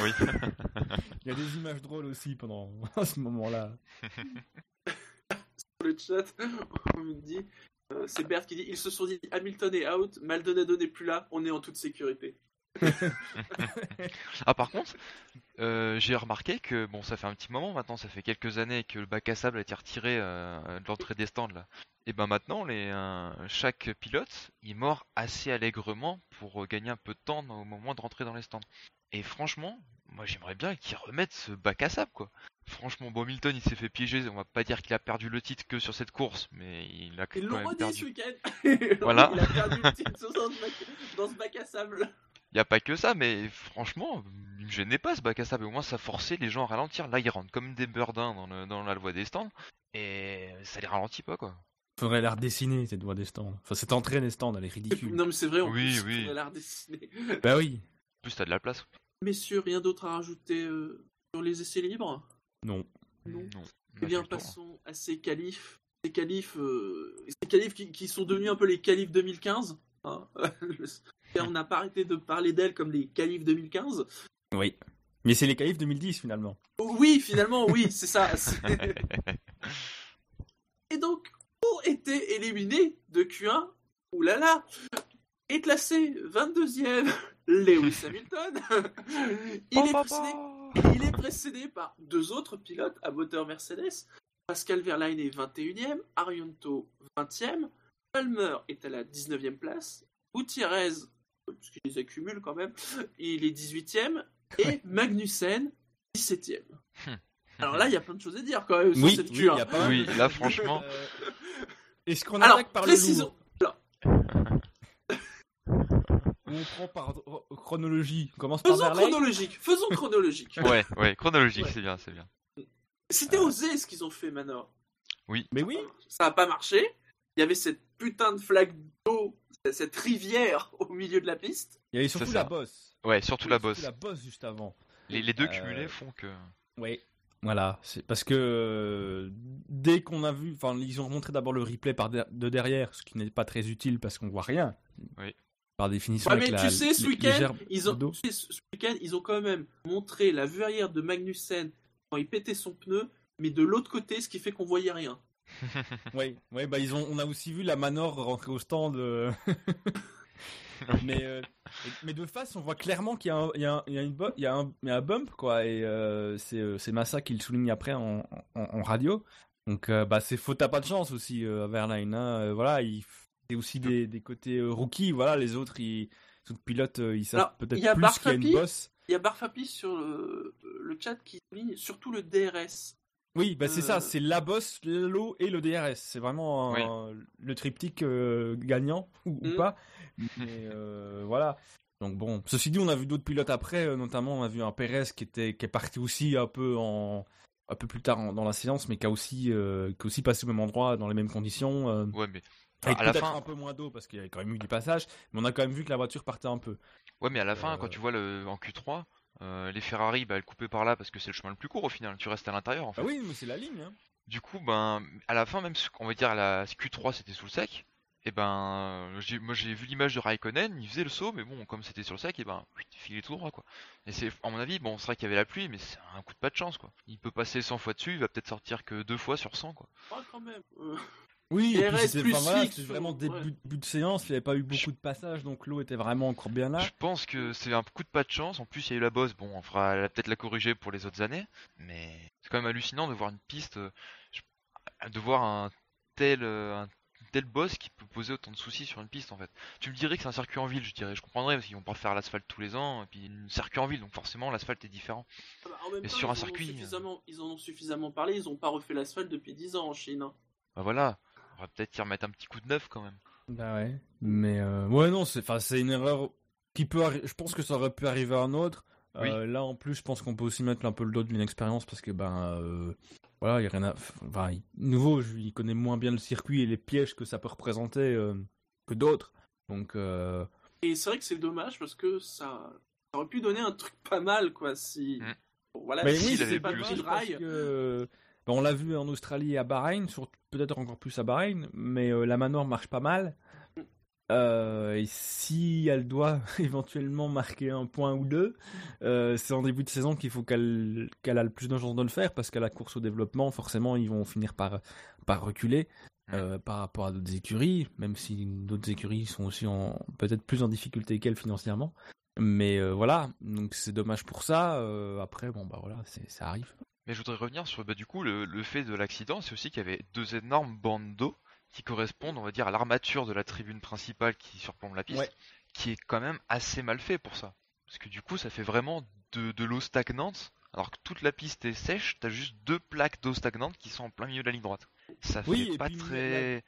oui. Il y a des images drôles aussi pendant à ce moment-là. Sur le chat, on me dit, euh, c'est Bert qui dit, ils se sont dit Hamilton est out, Maldonado n'est plus là, on est en toute sécurité. Ah par contre, euh, j'ai remarqué que bon ça fait un petit moment maintenant, ça fait quelques années que le bac à sable a été retiré euh, de l'entrée des stands là. Et ben maintenant les euh, chaque pilote il mord assez allègrement pour gagner un peu de temps au moment de rentrer dans les stands. Et franchement, moi j'aimerais bien qu'ils remettent ce bac à sable quoi. Franchement, bon Milton il s'est fait piéger, on va pas dire qu'il a perdu le titre que sur cette course, mais il a quand même ce perdu. week-end. Voilà. Il a perdu le titre dans ce bac à sable. Il y a pas que ça, mais franchement, il me gênait pas ce bac à sable. Au moins, ça forçait les gens à ralentir. Là, ils rentrent comme des burdins dans, le- dans la voie des stands. Et ça les ralentit pas, quoi. Faudrait la redessiner cette voie des stands. Enfin, cette entrée des stands, elle est ridicule. Non, mais c'est vrai, en Oui, plus, oui. on a l'art dessiné. Bah oui. En plus, t'as de la place. Messieurs, rien d'autre à rajouter euh, sur les essais libres? Non. Non. on Eh bien, tour. passons à ces qualifs. Ces qualifs, euh, ces qualifs qui, qui sont devenus un peu les qualifs 2015. hein. on n'a pas arrêté de parler d'elles comme les qualifs 2015. Oui. Mais c'est les qualifs 2010 finalement. Oui, finalement, oui, c'est ça. Et donc, pour été éliminé de Q1, oulala, est classé 22e Lewis Hamilton. Il est, précédé, il est précédé par deux autres pilotes à moteur Mercedes. Pascal Verlaine est 21e, Arianto 20e, Palmer est à la 19e place, Gutiérrez, parce qu'il les accumule quand même, il est 18e, et Magnussen 17e. Alors là, il y a plein de choses à dire quand même sur Oui, cette oui, Q1. il y a pas mal Oui, là, franchement. Euh, Est-ce qu'on Alors, attaque par précisons- le lourd on prend par ro- chronologie On commence par Faisons Verlaine chronologique, faisons chronologique. Ouais, ouais, chronologique, Ouais. c'est bien, c'est bien. C'était osé ce qu'ils ont fait, Manor. Mais oui. Ça n'a pas marché. Il y avait cette putain de flaque d'eau, cette rivière au milieu de la piste. Il y avait surtout la bosse. Ouais, surtout la bosse. La bosse juste avant. Les, les deux Euh, cumulés font que. Oui. Voilà, c'est parce que euh, dès qu'on a vu, enfin ils ont montré d'abord le replay par de, de derrière, ce qui n'est pas très utile parce qu'on voit rien. Oui. Par définition. Ouais, avec mais la- tu sais, ce week-end, ils ont, d'eau. tu sais, ce ce week-end, ils ont quand même montré la vue arrière de Magnussen quand il pétait son pneu, mais de l'autre côté, ce qui fait qu'on voyait rien. Oui, ouais, bah ils ont, on a aussi vu la Manor rentrer au stand. euh, mais, euh, mais de face, on voit clairement qu'il y a un, il y a un- il y a une bo- il y a un, il y a un bump, quoi. Et euh, c'est c'est Massa qui le souligne après en, en, en radio. Donc, bah, c'est faute à pas de chance aussi, à Verlaine. Hein. Voilà, il c'est aussi des, des côtés rookies. Voilà, les autres, ils, les autres pilotes, ils savent peut-être plus qu'il y a une bosse. Il y a Barfapi sur le, le chat qui souligne surtout le DRS. Oui, bah c'est Euh, ça, c'est la bosse, l'eau et le DRS. C'est vraiment le triptyque euh, gagnant ou, ou Mm. pas. Mais euh, voilà. Donc bon, ceci dit, on a vu d'autres pilotes après, euh, notamment on a vu un Perez qui était qui est parti aussi un peu en un peu plus tard en- dans la séance, mais qui a aussi euh, qui a aussi passé au même endroit dans les mêmes conditions. euh, Ouais, mais avec à la fin, un peu moins d'eau parce qu'il y avait quand même eu du passage, mais on a quand même vu que la voiture partait un peu. ouais, mais à la fin, Euh, quand tu vois le en Q3, euh, les Ferrari, bah, elles coupaient par là parce que c'est le chemin le plus court au final. Tu restes à l'intérieur en fait. Ah oui, mais c'est la ligne. Hein. Du coup, ben, à la fin, même si on va dire la Q3 c'était sous le sec, et ben, j'ai- moi j'ai vu l'image de Raikkonen, il faisait le saut, mais bon, comme c'était sur le sec, et ben, il filait tout droit quoi. Et c'est, à mon avis, bon, c'est vrai qu'il y avait la pluie, mais c'est un coup de pas de chance quoi. Il peut passer 100 fois dessus, il va peut-être sortir que deux fois sur 100 quoi. Ouais, quand même. Euh, Oui, et puis c'était plus enfin, voilà, fixe, c'était vraiment début de séance, il n'y avait pas eu beaucoup de passages, donc l'eau était vraiment encore bien là. Je pense que c'est un coup de pas de chance. En plus, il y a eu la bosse. Bon, on fera peut-être la corriger pour les autres années, mais c'est quand même hallucinant de voir une piste, euh, de voir un tel, euh, un tel boss qui peut poser autant de soucis sur une piste en fait. Tu me dirais que c'est un circuit en ville, je dirais, je comprendrais parce qu'ils vont pas faire l'asphalte tous les ans, et puis un circuit en ville, donc forcément l'asphalte est différent. bah, en même Mais temps, sur ils un en ont circuit, euh. Suffisamment, ils en ont suffisamment parlé, ils ont pas refait l'asphalte depuis 10 ans en Chine. hein. Bah voilà, va peut-être y remettre un petit coup de neuf quand même. Bah ouais. Mais euh, ouais, non, c'est enfin, c'est une erreur qui peut arri- Je pense que ça aurait pu arriver à un autre. Euh, Là, en plus, je pense qu'on peut aussi mettre un peu le dos d'une expérience parce que, ben, euh, voilà, il y a rien à. Enfin, il- nouveau, je- il connaît moins bien le circuit et les pièges que ça peut représenter euh, que d'autres. Donc, euh, Et c'est vrai que c'est dommage parce que ça, ça aurait pu donner un truc pas mal, quoi, si. Mm. Bon, voilà, Mais si oui, c'est pas le rail. que, on l'a vu en Australie et à Bahreïn, peut-être encore plus à Bahreïn, mais euh, la manœuvre marche pas mal. Euh, et si elle doit éventuellement marquer un point ou deux, euh, c'est en début de saison qu'il faut qu'elle qu'elle a le plus de chances de le faire parce qu'à la course au développement, forcément, ils vont finir par, par reculer euh, par rapport à d'autres écuries, même si d'autres écuries sont aussi peut-être plus en difficulté qu'elle financièrement. Mais voilà, donc c'est dommage pour ça. Après, bon bah voilà, ça arrive. Mais je voudrais revenir sur bah, du coup le, le fait de l'accident, c'est aussi qu'il y avait deux énormes bandes d'eau qui correspondent, on va dire, à l'armature de la tribune principale qui surplombe la piste, Ouais. qui est quand même assez mal fait pour ça. Parce que du coup, ça fait vraiment de, de l'eau stagnante, alors que toute la piste est sèche, t'as juste deux plaques d'eau stagnante qui sont en plein milieu de la ligne droite. Ça fait pas puis, très.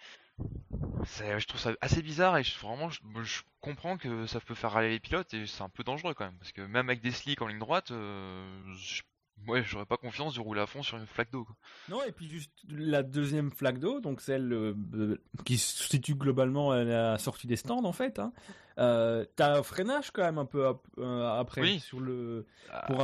Je trouve ça assez bizarre et je, vraiment je, je comprends que ça peut faire râler les pilotes et c'est un peu dangereux quand même parce que même avec des slicks en ligne droite, euh, je- ouais j'aurais pas confiance de rouler à fond sur une flaque d'eau. Non, et puis juste la deuxième flaque d'eau, donc celle euh, euh, qui se situe globalement à la sortie des stands en fait. Hein. Euh, T'as un freinage quand même un peu ap- euh, après Oui. sur le Ah, pour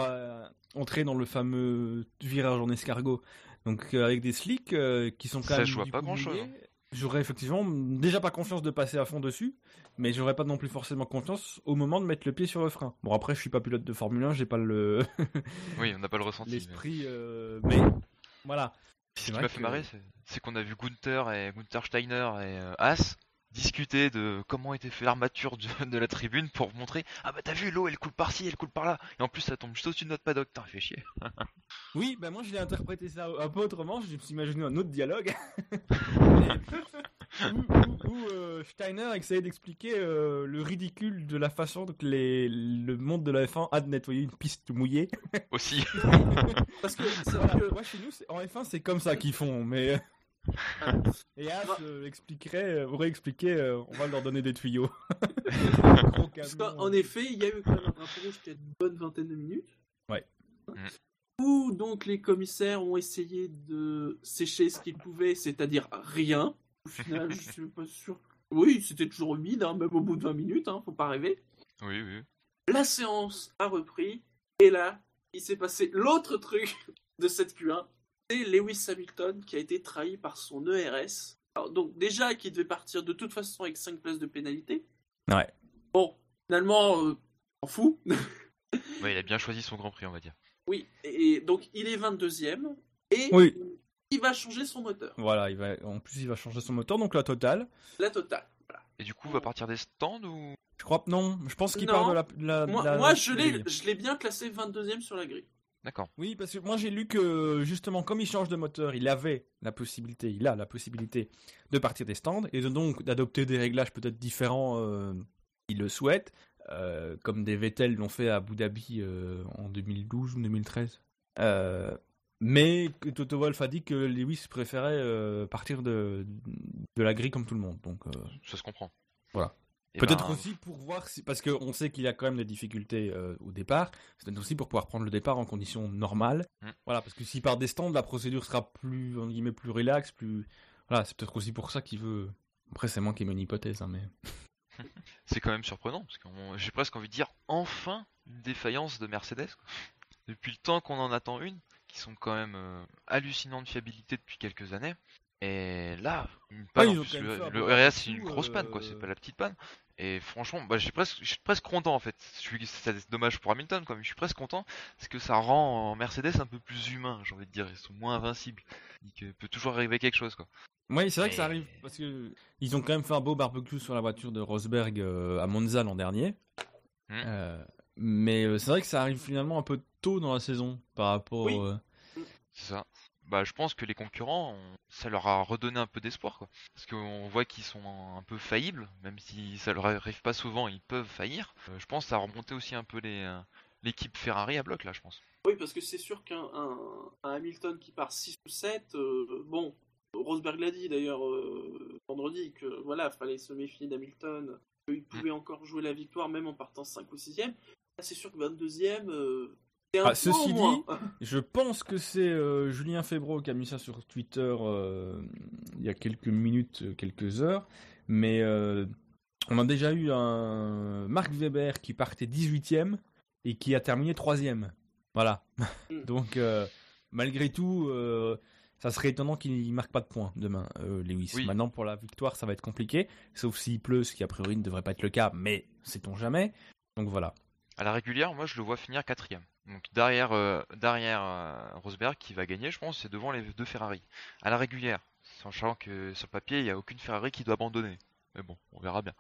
entrer dans le fameux virage en escargot. Donc avec des slicks qui sont quand Ça, même je vois pas mouillés, hein. J'aurais effectivement déjà pas confiance de passer à fond dessus, mais j'aurais pas non plus forcément confiance au moment de mettre le pied sur le frein. Bon après je suis pas pilote de Formule 1, j'ai pas le oui, on n'a pas le ressenti. mais- l'esprit, euh, mais voilà. Ce qui m'a fait marrer, c'est- c'est qu'on a vu Gunther et Gunther Steiner et euh, Haas discuter de comment était fait l'armature de la tribune pour montrer ah bah t'as vu l'eau elle coule par-ci elle coule par-là et en plus ça tombe juste au-dessus de notre paddock Putain, fait chier Oui, bah moi je l'ai interprété ça un peu autrement, je me suis imaginé un autre dialogue. où où- où, euh, Steiner essayait d'expliquer euh, le ridicule de la façon que les, le monde de la F1 a de nettoyer une piste mouillée. aussi Parce que c'est Voilà, vrai que Moi chez nous, en F1 c'est comme ça qu'ils font, mais... Et As euh, expliquerait, euh, aurait expliqué, euh, on va leur donner des tuyaux. Parce camion. qu'en effet, il y a eu quand même un rouge qui a une bonne vingtaine de minutes. Ouais. Mm. Où donc les commissaires ont essayé de sécher ce qu'ils pouvaient, c'est-à-dire rien. Au final, je suis pas sûr. Oui, c'était toujours humide, hein, même au bout de 20 minutes, hein, faut pas rêver. oui oui La séance a repris, et là, il s'est passé l'autre truc de cette Q1. C'est Lewis Hamilton qui a été trahi par son ERS. Alors, donc, déjà, qui devait partir de toute façon avec 5 places de pénalité. Ouais. Bon, finalement, euh, on fout. Ouais, il a bien choisi son Grand Prix on va dire Oui, et donc il est 22ème et Oui. il va changer son moteur, Voilà, il va, en plus il va changer son moteur, donc la totale. la totale. Voilà. et du coup va partir des stands ou? Je crois non, je pense qu'il part de la. de la- de Moi, moi, de la l'ai grille. je l'ai bien classé 22ème sur la grille. D'accord. Oui, parce que moi j'ai lu que justement, comme il change de moteur, il avait la possibilité, il a la possibilité de partir des stands et de donc d'adopter des réglages peut-être différents. Euh, il le souhaite, euh, comme des Vettel l'ont fait à Abu Dhabi euh, en 2012 ou 2013. Euh, mais Toto Wolff a dit que Lewis préférait partir de, de la grille comme tout le monde. Donc Ça se comprend. Voilà. Et Peut-être ben, aussi pour voir si, parce qu'on sait qu'il a quand même des difficultés euh, au départ. C'est peut-être aussi pour pouvoir prendre le départ en conditions normales. Mm. Voilà, parce que s'il part des stands, la procédure sera plus, en guillemets, plus relax, plus. Voilà, c'est peut-être aussi pour ça qu'il veut. Après, c'est moi qui mets une hypothèse, hein, mais. C'est quand même surprenant parce que j'ai presque envie de dire enfin une défaillance de Mercedes. quoi. Depuis le temps qu'on en attend une, qui sont quand même euh, hallucinants de fiabilité depuis quelques années. Et là, une panne. En plus, quand même le, le RS c'est une grosse panne quoi, euh, c'est pas la petite panne. Et franchement, bah, j'ai presque, je suis presque content en fait. Je suis, c'est dommage pour Hamilton quoi, mais je suis presque content parce que ça rend Mercedes un peu plus humain, j'ai envie de dire. Ils sont moins invincibles. Il peut toujours arriver quelque chose quoi. Oui, c'est vrai que ça arrive, parce que ils ont quand même fait un beau barbecue sur la voiture de Rosberg euh, à Monza l'an dernier. Mm. Euh, mais euh, c'est vrai que ça arrive finalement un peu tôt dans la saison par rapport. Oui. euh, C'est ça. Bah, je pense que les concurrents, on- ça leur a redonné un peu d'espoir, quoi. Parce qu'on voit qu'ils sont un peu faillibles, même si ça leur arrive pas souvent, ils peuvent faillir. Euh, je pense que ça a remonté aussi un peu les, euh, l'équipe Ferrari à bloc, là, je pense. Oui, parce que c'est sûr qu'un un, un Hamilton qui part 6 ou 7, euh, bon, Rosberg l'a dit d'ailleurs vendredi, que voilà, fallait se méfier d'Hamilton, qu'il pouvait encore jouer la victoire même en partant 5 ou 6ème. Là, c'est sûr que 22ème, euh, c'est un Ah, ceci moins. Je pense que c'est euh, Julien Febro qui a mis ça sur Twitter euh, il y a quelques minutes, euh, quelques heures. Mais euh, on a déjà eu un Marc Weber qui partait 18ème et qui a terminé 3ème. Voilà. Mm. Donc, euh, malgré tout, euh, ça serait étonnant qu'il marque pas de points demain, euh, Lewis. Oui. Maintenant, pour la victoire, ça va être compliqué. Sauf s'il pleut, ce qui a priori ne devrait pas être le cas, mais sait-on jamais. Donc voilà. À la régulière, moi, je le vois finir quatrième. Donc derrière, euh, derrière euh, Rosberg, qui va gagner, je pense, c'est devant les deux Ferrari. À la régulière, sachant que sur le papier, il n'y a aucune Ferrari qui doit abandonner. Mais bon, on verra bien.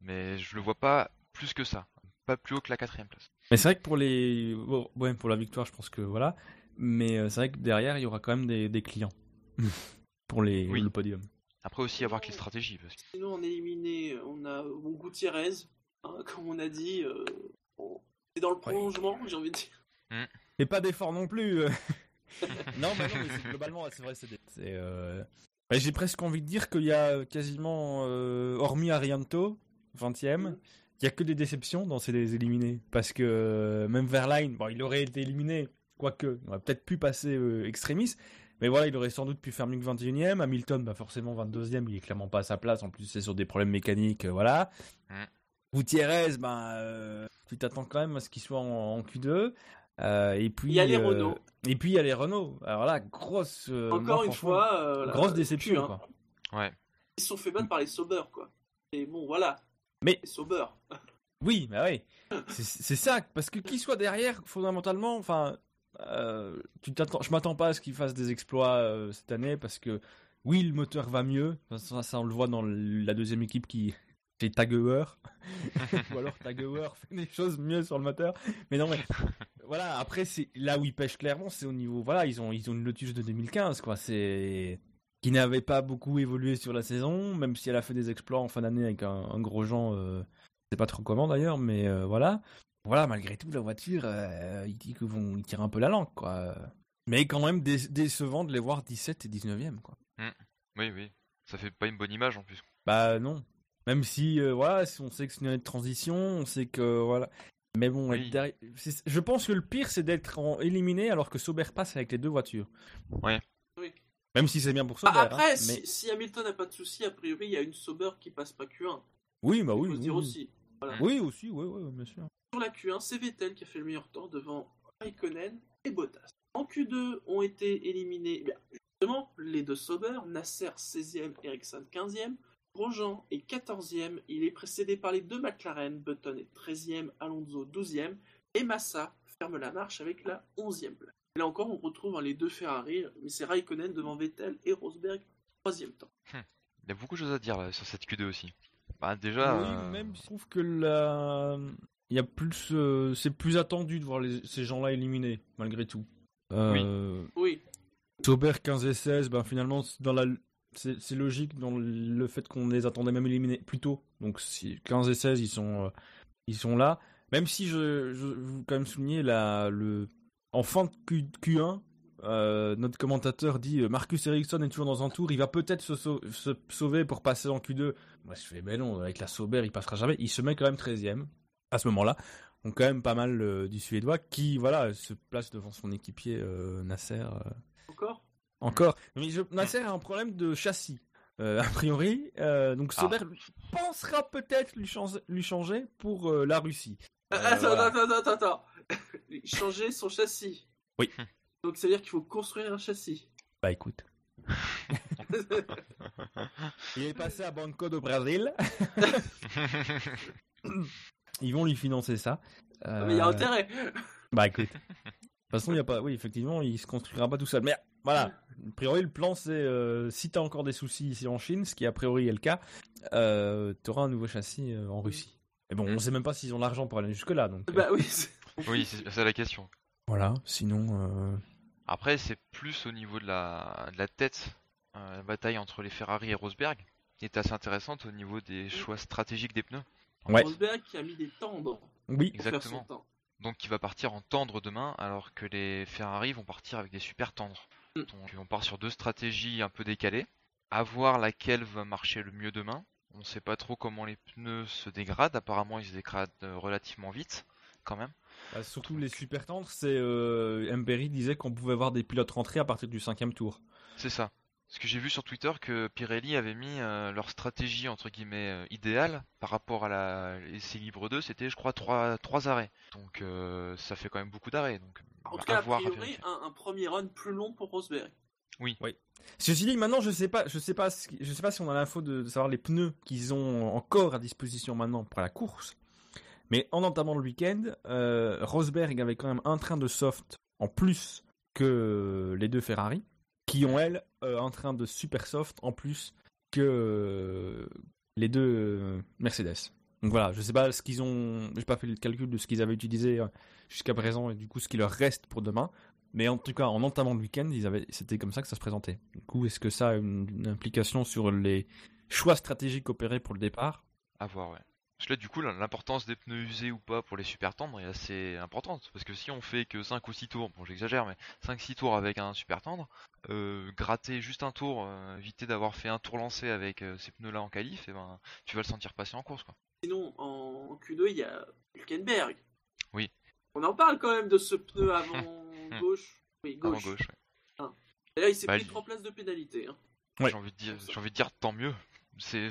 Mais je le vois pas plus que ça. Pas plus haut que la quatrième place. Mais c'est vrai que pour les, bon, ouais, pour la victoire, je pense que voilà. Mais euh, c'est vrai que derrière, il y aura quand même des, des clients pour les, Oui. le podium. Après aussi, avoir que les stratégies. Parce que... Sinon, on est éliminé, on a bon, Gutiérrez, hein, comme on a dit, euh, c'est dans le prolongement, j'ai envie de dire. Et pas d'effort non plus. euh. non, mais non, mais globalement, c'est vrai, c'est. euh, J'ai presque envie de dire qu'il y a quasiment, euh, hormis Arianto, 20ème, il y a que des déceptions dans ces éliminés. Parce que euh, même Verline, bon, il aurait été éliminé, quoique, il aurait peut-être pu passer euh, extremis. Mais voilà, il aurait sans doute pu faire mieux que 21ème. Hamilton, bah forcément 22ème, il est clairement pas à sa place. En plus, c'est sur des problèmes mécaniques, euh, voilà. Mm. Gutiérrez, ben, euh, tu t'attends quand même à ce qu'il soit en, en Q2. Euh, et puis, Il y a les euh, Renault. Et puis il y a les Renault. Alors là, grosse. euh, Encore moi, une fois, euh, grosse déception. Q1. quoi. Ouais. Ils se sont fait battre par les Sauber, quoi. Et bon, voilà. Mais- Les Sauber. Oui, bah oui. C'est ça, parce que qui soit derrière, fondamentalement, enfin, euh, tu t'attends, je m'attends pas à ce qu'il fasse des exploits euh, cette année, parce que oui, le moteur va mieux. Ça, ça, on le voit dans la deuxième équipe qui c'est Taguer, ou alors Taguer fait des choses mieux sur le moteur. Mais non, mais voilà. Après, c'est là où ils pêchent clairement, c'est au niveau, voilà, ils ont ils ont une Lotus de 2015, quoi. C'est qui n'avait pas beaucoup évolué sur la saison, même si elle a fait des exploits en fin d'année avec un, un gros Jean. Euh, je sais pas trop comment d'ailleurs, mais euh, voilà. Voilà, malgré tout, la voiture, euh, il dit qu'ils vont ils tirent un peu la langue, quoi. Mais quand même dé- décevant de les voir 17 et 19e, quoi. Oui, oui. Ça fait pas une bonne image en plus. Bah non. Même si, euh, voilà, si on sait que c'est une année de transition, on sait que, voilà. Mais bon, Oui. derrière- je pense que le pire, c'est d'être éliminé alors que Sauber passe avec les deux voitures. Ouais. Oui. Même si c'est bien pour Ah, Sauber. après, hein, si, mais... si Hamilton n'a pas de soucis, a priori, il y a une Sauber qui passe pas Q1. Oui, bah oui. faut oui, dire oui. aussi. Oui, aussi, oui, oui, bien sûr. Sur la Q1, c'est Vettel qui a fait le meilleur temps devant Raikkonen et Bottas. En Q2 ont été éliminés eh bien, justement les deux Sauber, Nasser 16e, Ericsson 15e, Grosjean est 14e, il est précédé par les deux McLaren, Button est 13e, Alonso 12e, et Massa ferme la marche avec la 11e place. Là encore, on retrouve hein, les deux Ferrari, mais c'est Raikkonen devant Vettel et Rosberg 3e temps. Il y a beaucoup de choses à dire là, sur cette Q2 aussi. Bah déjà, Oui, euh, même je trouve que la... il y a plus, euh, c'est plus attendu de voir les- ces gens-là éliminés, malgré tout. Euh, Oui. Sauber 15 et 16, ben finalement, dans la... c'est logique dans le fait qu'on les attendait même éliminés plus tôt. Donc si 15 et 16, ils sont, euh, ils sont là. Même si je, je quand même souligner la, le... en fin de Q, Q1, euh, notre commentateur dit euh, Marcus Ericsson est toujours dans un tour, il va peut-être se, sau- se sauver pour passer en Q2. Moi je fais, ben non, avec la Sauber, il passera jamais. Il se met quand même 13ème à ce moment-là. Donc quand même pas mal euh, du Suédois qui, voilà, se place devant son équipier Nasser. Encore? Encore. Mais je- Nasser a un problème de châssis. euh, a priori, Euh, donc Ah. Sauber pensera peut-être lui, changer- lui changer pour euh, la Russie. Ah, Attends, voilà. attends, attends, attends. Changer son châssis. Oui. Donc ça veut dire qu'il faut construire un châssis. Bah écoute. Il est passé à Banco do Brasil. Ils vont lui financer ça. Ah, Mais il y a intérêt. Bah écoute. De toute façon, il y a pas. Oui, effectivement, il se construira pas tout seul. Mais voilà. A priori, le plan, c'est euh, si t'as encore des soucis ici en Chine, ce qui a priori est le cas, euh, t'auras un nouveau châssis euh, en Russie. Mais bon, on sait même pas s'ils ont l'argent pour aller jusque là. Donc euh, Bah oui. c'est- oui, c'est c'est la question. voilà. Sinon, euh, Après, c'est plus au niveau de la, de la tête. Euh, la bataille entre les Ferrari et Rosberg est assez intéressante au niveau des choix stratégiques des pneus. Ouais. Rosberg qui a mis des tendres oui. pour faire Exactement. son temps. Donc qui va partir en tendre demain, alors que les Ferrari vont partir avec des super tendres. Mm. Donc on part sur deux stratégies un peu décalées. À voir laquelle va marcher le mieux demain. On sait pas trop comment les pneus se dégradent. Apparemment, ils se dégradent euh, relativement vite, quand même. Bah, surtout les super tendres, c'est euh, Mberi disait qu'on pouvait voir des pilotes rentrer à partir du cinquième tour. C'est ça. Parce que j'ai vu sur Twitter que Pirelli avait mis euh, leur stratégie entre guillemets euh, idéale par rapport à la l'essai libre 2, c'était je crois trois, trois arrêts. Donc euh, ça fait quand même beaucoup d'arrêts. Donc En tout à cas, a priori, un, un premier run plus long pour Rosberg. Ceci dit, maintenant, je sais pas, je sais pas, je sais pas si on a l'info de, de savoir les pneus qu'ils ont encore à disposition maintenant pour la course. Mais en entamant le week-end, euh, Rosberg avait quand même un train de soft en plus que les deux Ferrari, qui ont elles euh, un train de super soft en plus que euh, les deux euh, Mercedes. Donc voilà, je sais pas ce qu'ils ont, j'ai pas fait le calcul de ce qu'ils avaient utilisé euh, jusqu'à présent et du coup ce qui leur reste pour demain. Mais en tout cas, en entamant le week-end, c'était comme ça que ça se présentait. Du coup, est-ce que ça a une, une implication sur les choix stratégiques opérés pour le départ? À voir, ouais. Parce que là, du coup, l'importance des pneus usés ou pas pour les super tendres est assez importante. Parce que si on fait que 5 ou 6 tours, bon j'exagère, mais 5-6 tours avec un super tendre, euh, gratter juste un tour, euh, éviter d'avoir fait un tour lancé avec euh, ces pneus-là en qualif, et ben tu vas le sentir passer en course, quoi. Sinon, en Q2, il y a Hülkenberg. Oui. On en parle quand même de ce pneu avant gauche. Oui, Avant gauche. gauche, ouais. Et là, il s'est Bah, pris lui- 3 places de pénalité. hein. Ouais. J'ai envie de dire, j'ai envie de dire tant mieux. C'est,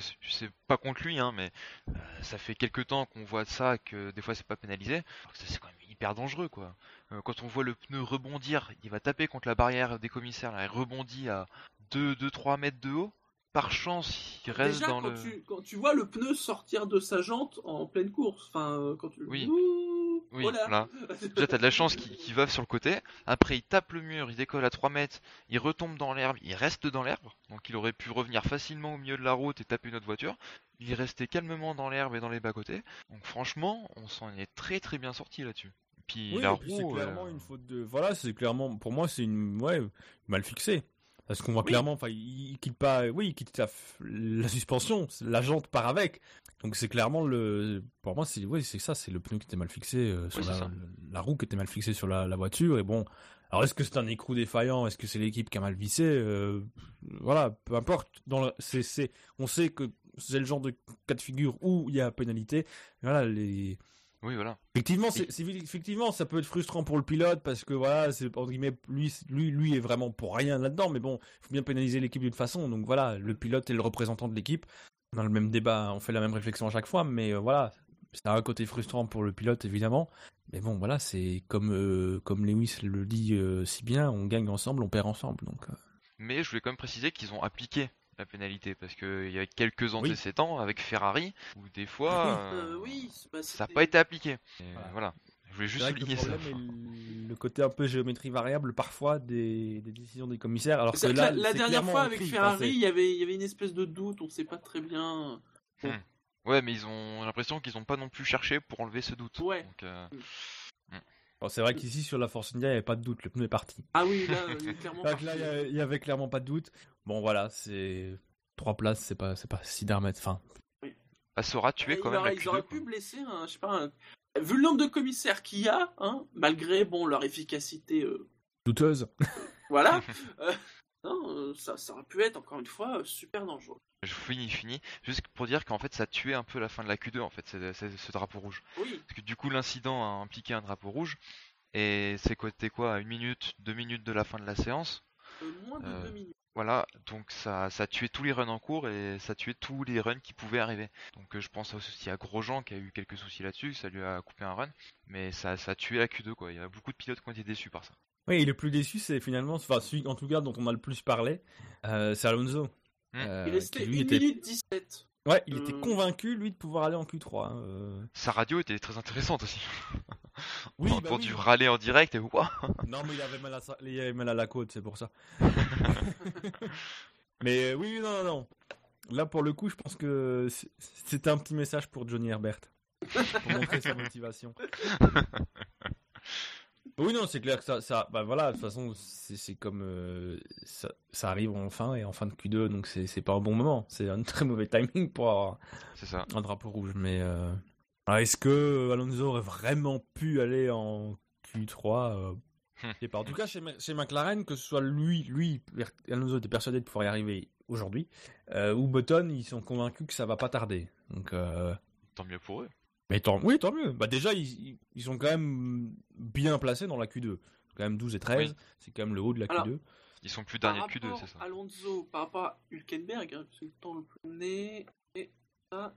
pas contre lui, hein, mais euh, ça fait quelques temps qu'on voit ça, que des fois c'est pas pénalisé. C'est quand même hyper dangereux, quoi. Euh, quand on voit le pneu rebondir, il va taper contre la barrière des commissaires, là, il rebondit à 2-3 mètres de haut. Par chance, il reste Déjà, dans quand, le. tu, quand tu vois le pneu sortir de sa jante en pleine course, enfin, euh, quand tu. Oui. Ouh, Oui, voilà. là. Déjà, t'as de la chance qu'il va sur le côté. Après, il tape le mur, il décolle à 3 mètres, il retombe dans l'herbe, il reste dans l'herbe. Donc, il aurait pu revenir facilement au milieu de la route et taper une autre voiture. Il est resté calmement dans l'herbe et dans les bas-côtés. Donc, franchement, on s'en est très très bien sorti là-dessus. Puis, Oui, la et puis c'est roue. clairement euh, une faute de. Voilà, c'est clairement. Pour moi, c'est une. Ouais, mal fixé. Parce qu'on voit Oui. clairement. Enfin, il, il quitte pas. Oui, il quitte la, f- la suspension. c'est- La jante part avec. Donc c'est clairement le. Pour moi, c'est. C'est ça. C'est le pneu qui était mal fixé euh, sur Oui, la, roue qui était mal fixée sur la, la voiture. Et bon. Alors, est-ce que c'est un écrou défaillant? Est-ce que c'est l'équipe qui a mal vissé? Euh, Voilà, peu importe. Dans le- c'est, c'est, on sait que c'est le genre de cas de figure où il y a pénalité. Voilà, les. Oui, voilà. Effectivement, c'est, c'est- effectivement, ça peut être frustrant pour le pilote parce que voilà, c'est entre guillemets, lui, lui, lui est vraiment pour rien là-dedans. Mais bon, il faut bien pénaliser l'équipe d'une façon. Donc voilà, le pilote est le représentant de l'équipe. Dans le même débat, on fait la même réflexion à chaque fois, mais euh, voilà, c'est un côté frustrant pour le pilote évidemment. Mais bon, voilà, c'est comme euh, comme Lewis le dit euh, si bien, on gagne ensemble, on perd ensemble. Donc euh, Mais je voulais quand même préciser qu'ils ont appliqué la pénalité. Parce qu'il y a quelques antécédents avec Ferrari où des fois. Euh, euh, oui, bah, Ça n'a pas été appliqué. Et Voilà. voilà. Je voulais juste le souligner ça. problème est le, le côté un peu géométrie variable parfois des, des décisions des commissaires. Alors que là, que la, dernière fois avec. Ferrari, Enfin, il y avait, il y avait une espèce de doute, on sait pas très bien. Ouais, Ouais, mais ils ont l'impression qu'ils ont pas non plus cherché pour enlever ce doute. Ouais. Donc, euh, Bon, c'est vrai qu'ici sur la Force India, il n'y avait pas de doute, le pneu est parti. Ah oui, là, il est clairement. Donc là, parti. il y a- il y, avait clairement pas de doute. Bon, voilà, c'est trois places, c'est pas, c'est pas si dramatique. Enfin, bah, ça aura tué Ouais, quand il même aurait- la ils Q2. auraient quoi. pu blesser un, je sais pas, un- vu le nombre de commissaires qu'il y a, hein, malgré bon leur efficacité, euh, douteuse. voilà, euh, non, euh, ça, ça aurait pu être encore une fois super dangereux. Je finis, fini. Juste pour dire qu'en fait, ça tuait un peu la fin de la Q2 en fait, c'est- c'est- ce drapeau rouge. Oui, Parce que du coup, l'incident a impliqué un drapeau rouge. Et c'est quoi, c'était quoi, à une minute, deux minutes de la fin de la séance? euh, moins de Euh, deux minutes. Voilà, donc ça, ça tuait tous les runs en cours et ça tuait tous les runs qui pouvaient arriver. Donc euh, je pense aussi à Grosjean qui a eu quelques soucis là-dessus, ça lui a coupé un run, mais ça, ça a tué la Q2 quoi. Il y a beaucoup de pilotes qui ont été déçus par ça. Oui, le plus déçu, c'est finalement, enfin, celui en tout cas dont on a le plus parlé, euh, c'est Alonso. Hmm. Euh, il restait qui, 1 lui, était... minute 17. Ouais, il Euh. était convaincu, lui, de pouvoir aller en Q3. hein, euh. Sa radio était très intéressante aussi. Oui, on a bah entendu oui. râler en direct et ouah. Non, mais il avait mal à, sa- il avait mal à la côte, c'est pour ça. mais euh, oui, non, non, non. Là, pour le coup, je pense que c'est- c'était un petit message pour Johnny Herbert. Pour montrer sa motivation. Oui, non, c'est clair que ça, ça bah voilà, de toute façon, c'est comme euh, ça, ça arrive en fin et en fin de Q2, donc c'est pas un bon moment. C'est un très mauvais timing pour avoir ça. un drapeau rouge. Mais euh, est-ce que Alonso aurait vraiment pu aller en Q3 euh, Hmm. Je sais pas. En tout cas, chez, chez McLaren, que ce soit lui, lui, Alonso était persuadé de pouvoir y arriver aujourd'hui, euh, ou Button, ils sont convaincus que ça va pas tarder. Donc, euh, Tant mieux pour eux. mais tant, oui, tant mieux. Bah déjà, ils, ils- sont quand même bien placés dans la Q2. Quand même 12 et 13, Oui. c'est quand même le haut de la Alors, Q2. Ils sont plus derniers de Q2, rapport c'est ça. à Alonso, par rapport à Hülkenberg, hein, parce que le temps le premier, et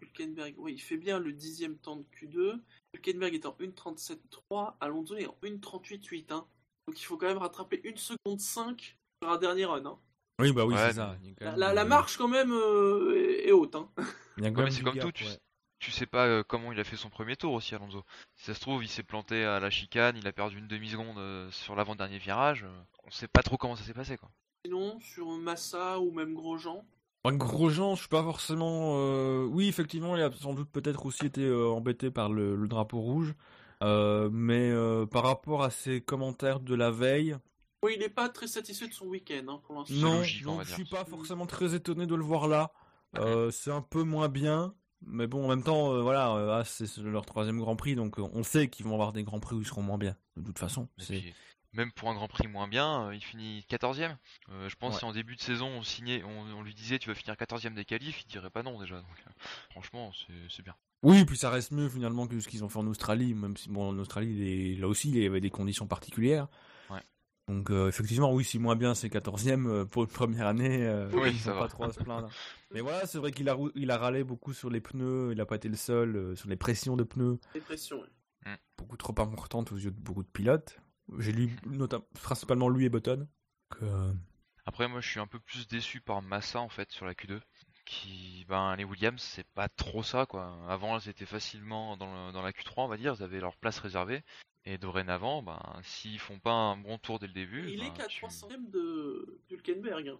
Hülkenberg, oui, il fait bien le dixième temps de Q2. Hülkenberg est en 1.37.3, Alonso est en 1.38.8. Hein. Donc il faut quand même rattraper 1 seconde 5 sur un dernier run. Hein. Oui, bah oui, Ouais, c'est ça. La, même, la- la marche quand même euh, est, est haute. Hein. il y a quand Ouais, mais même c'est comme gap, tout, tu, ouais. tu sais pas euh, comment il a fait son premier tour aussi, Alonso. Si ça se trouve, il s'est planté à la chicane, il a perdu une demi-seconde euh, sur l'avant-dernier virage. on sait pas trop comment ça s'est passé quoi. Sinon, sur Massa ou même Grosjean, Moi, Grosjean, je suis pas forcément. euh, Oui, effectivement, il a sans doute peut-être aussi été euh, embêté par le, le drapeau rouge. Euh, mais euh, par rapport à ses commentaires de la veille, oui, il n'est pas très satisfait de son week-end hein, pour l'instant. non, logique, on donc je suis pas forcément très étonné de le voir là. Euh, c'est un peu moins bien, mais bon, en même temps, euh, voilà, euh, ah, c'est leur troisième Grand Prix, donc on sait qu'ils vont avoir des Grands Prix où ils seront moins bien. De toute façon, c'est. Même pour un Grand Prix moins bien, euh, il finit 14ème. Euh, je pense Ouais. si en début de saison on signait, on, on lui disait tu vas finir 14ème des qualifs, il dirait pas non déjà. Donc, euh, franchement, c'est bien. Oui, puis ça reste mieux finalement que ce qu'ils ont fait en Australie, même si bon en Australie les- là aussi il y avait des conditions particulières. Ouais. Donc euh, effectivement oui, si moins bien c'est 14e euh, pour une première année, euh, Oui, ils ça ont va. pas trop à se plaindre. Mais voilà, c'est vrai qu'il a il a râlé beaucoup sur les pneus, il a pas été le seul euh, sur les pressions de pneus, Dépression. ouais. beaucoup trop importantes aux yeux de beaucoup de pilotes. J'ai lu notamment principalement lui et Button. Euh, Après, moi je suis un peu plus déçu par Massa en fait sur la Q2. Qui, ben, les Williams, c'est pas trop ça quoi. Avant, elles étaient facilement dans, le- dans la Q3, on va dire, ils avaient leur place réservée. Et dorénavant, ben, s'ils font pas un bon tour dès le début, Il ben, est qu'à tu- 300ème de d'Hülkenberg. Hein.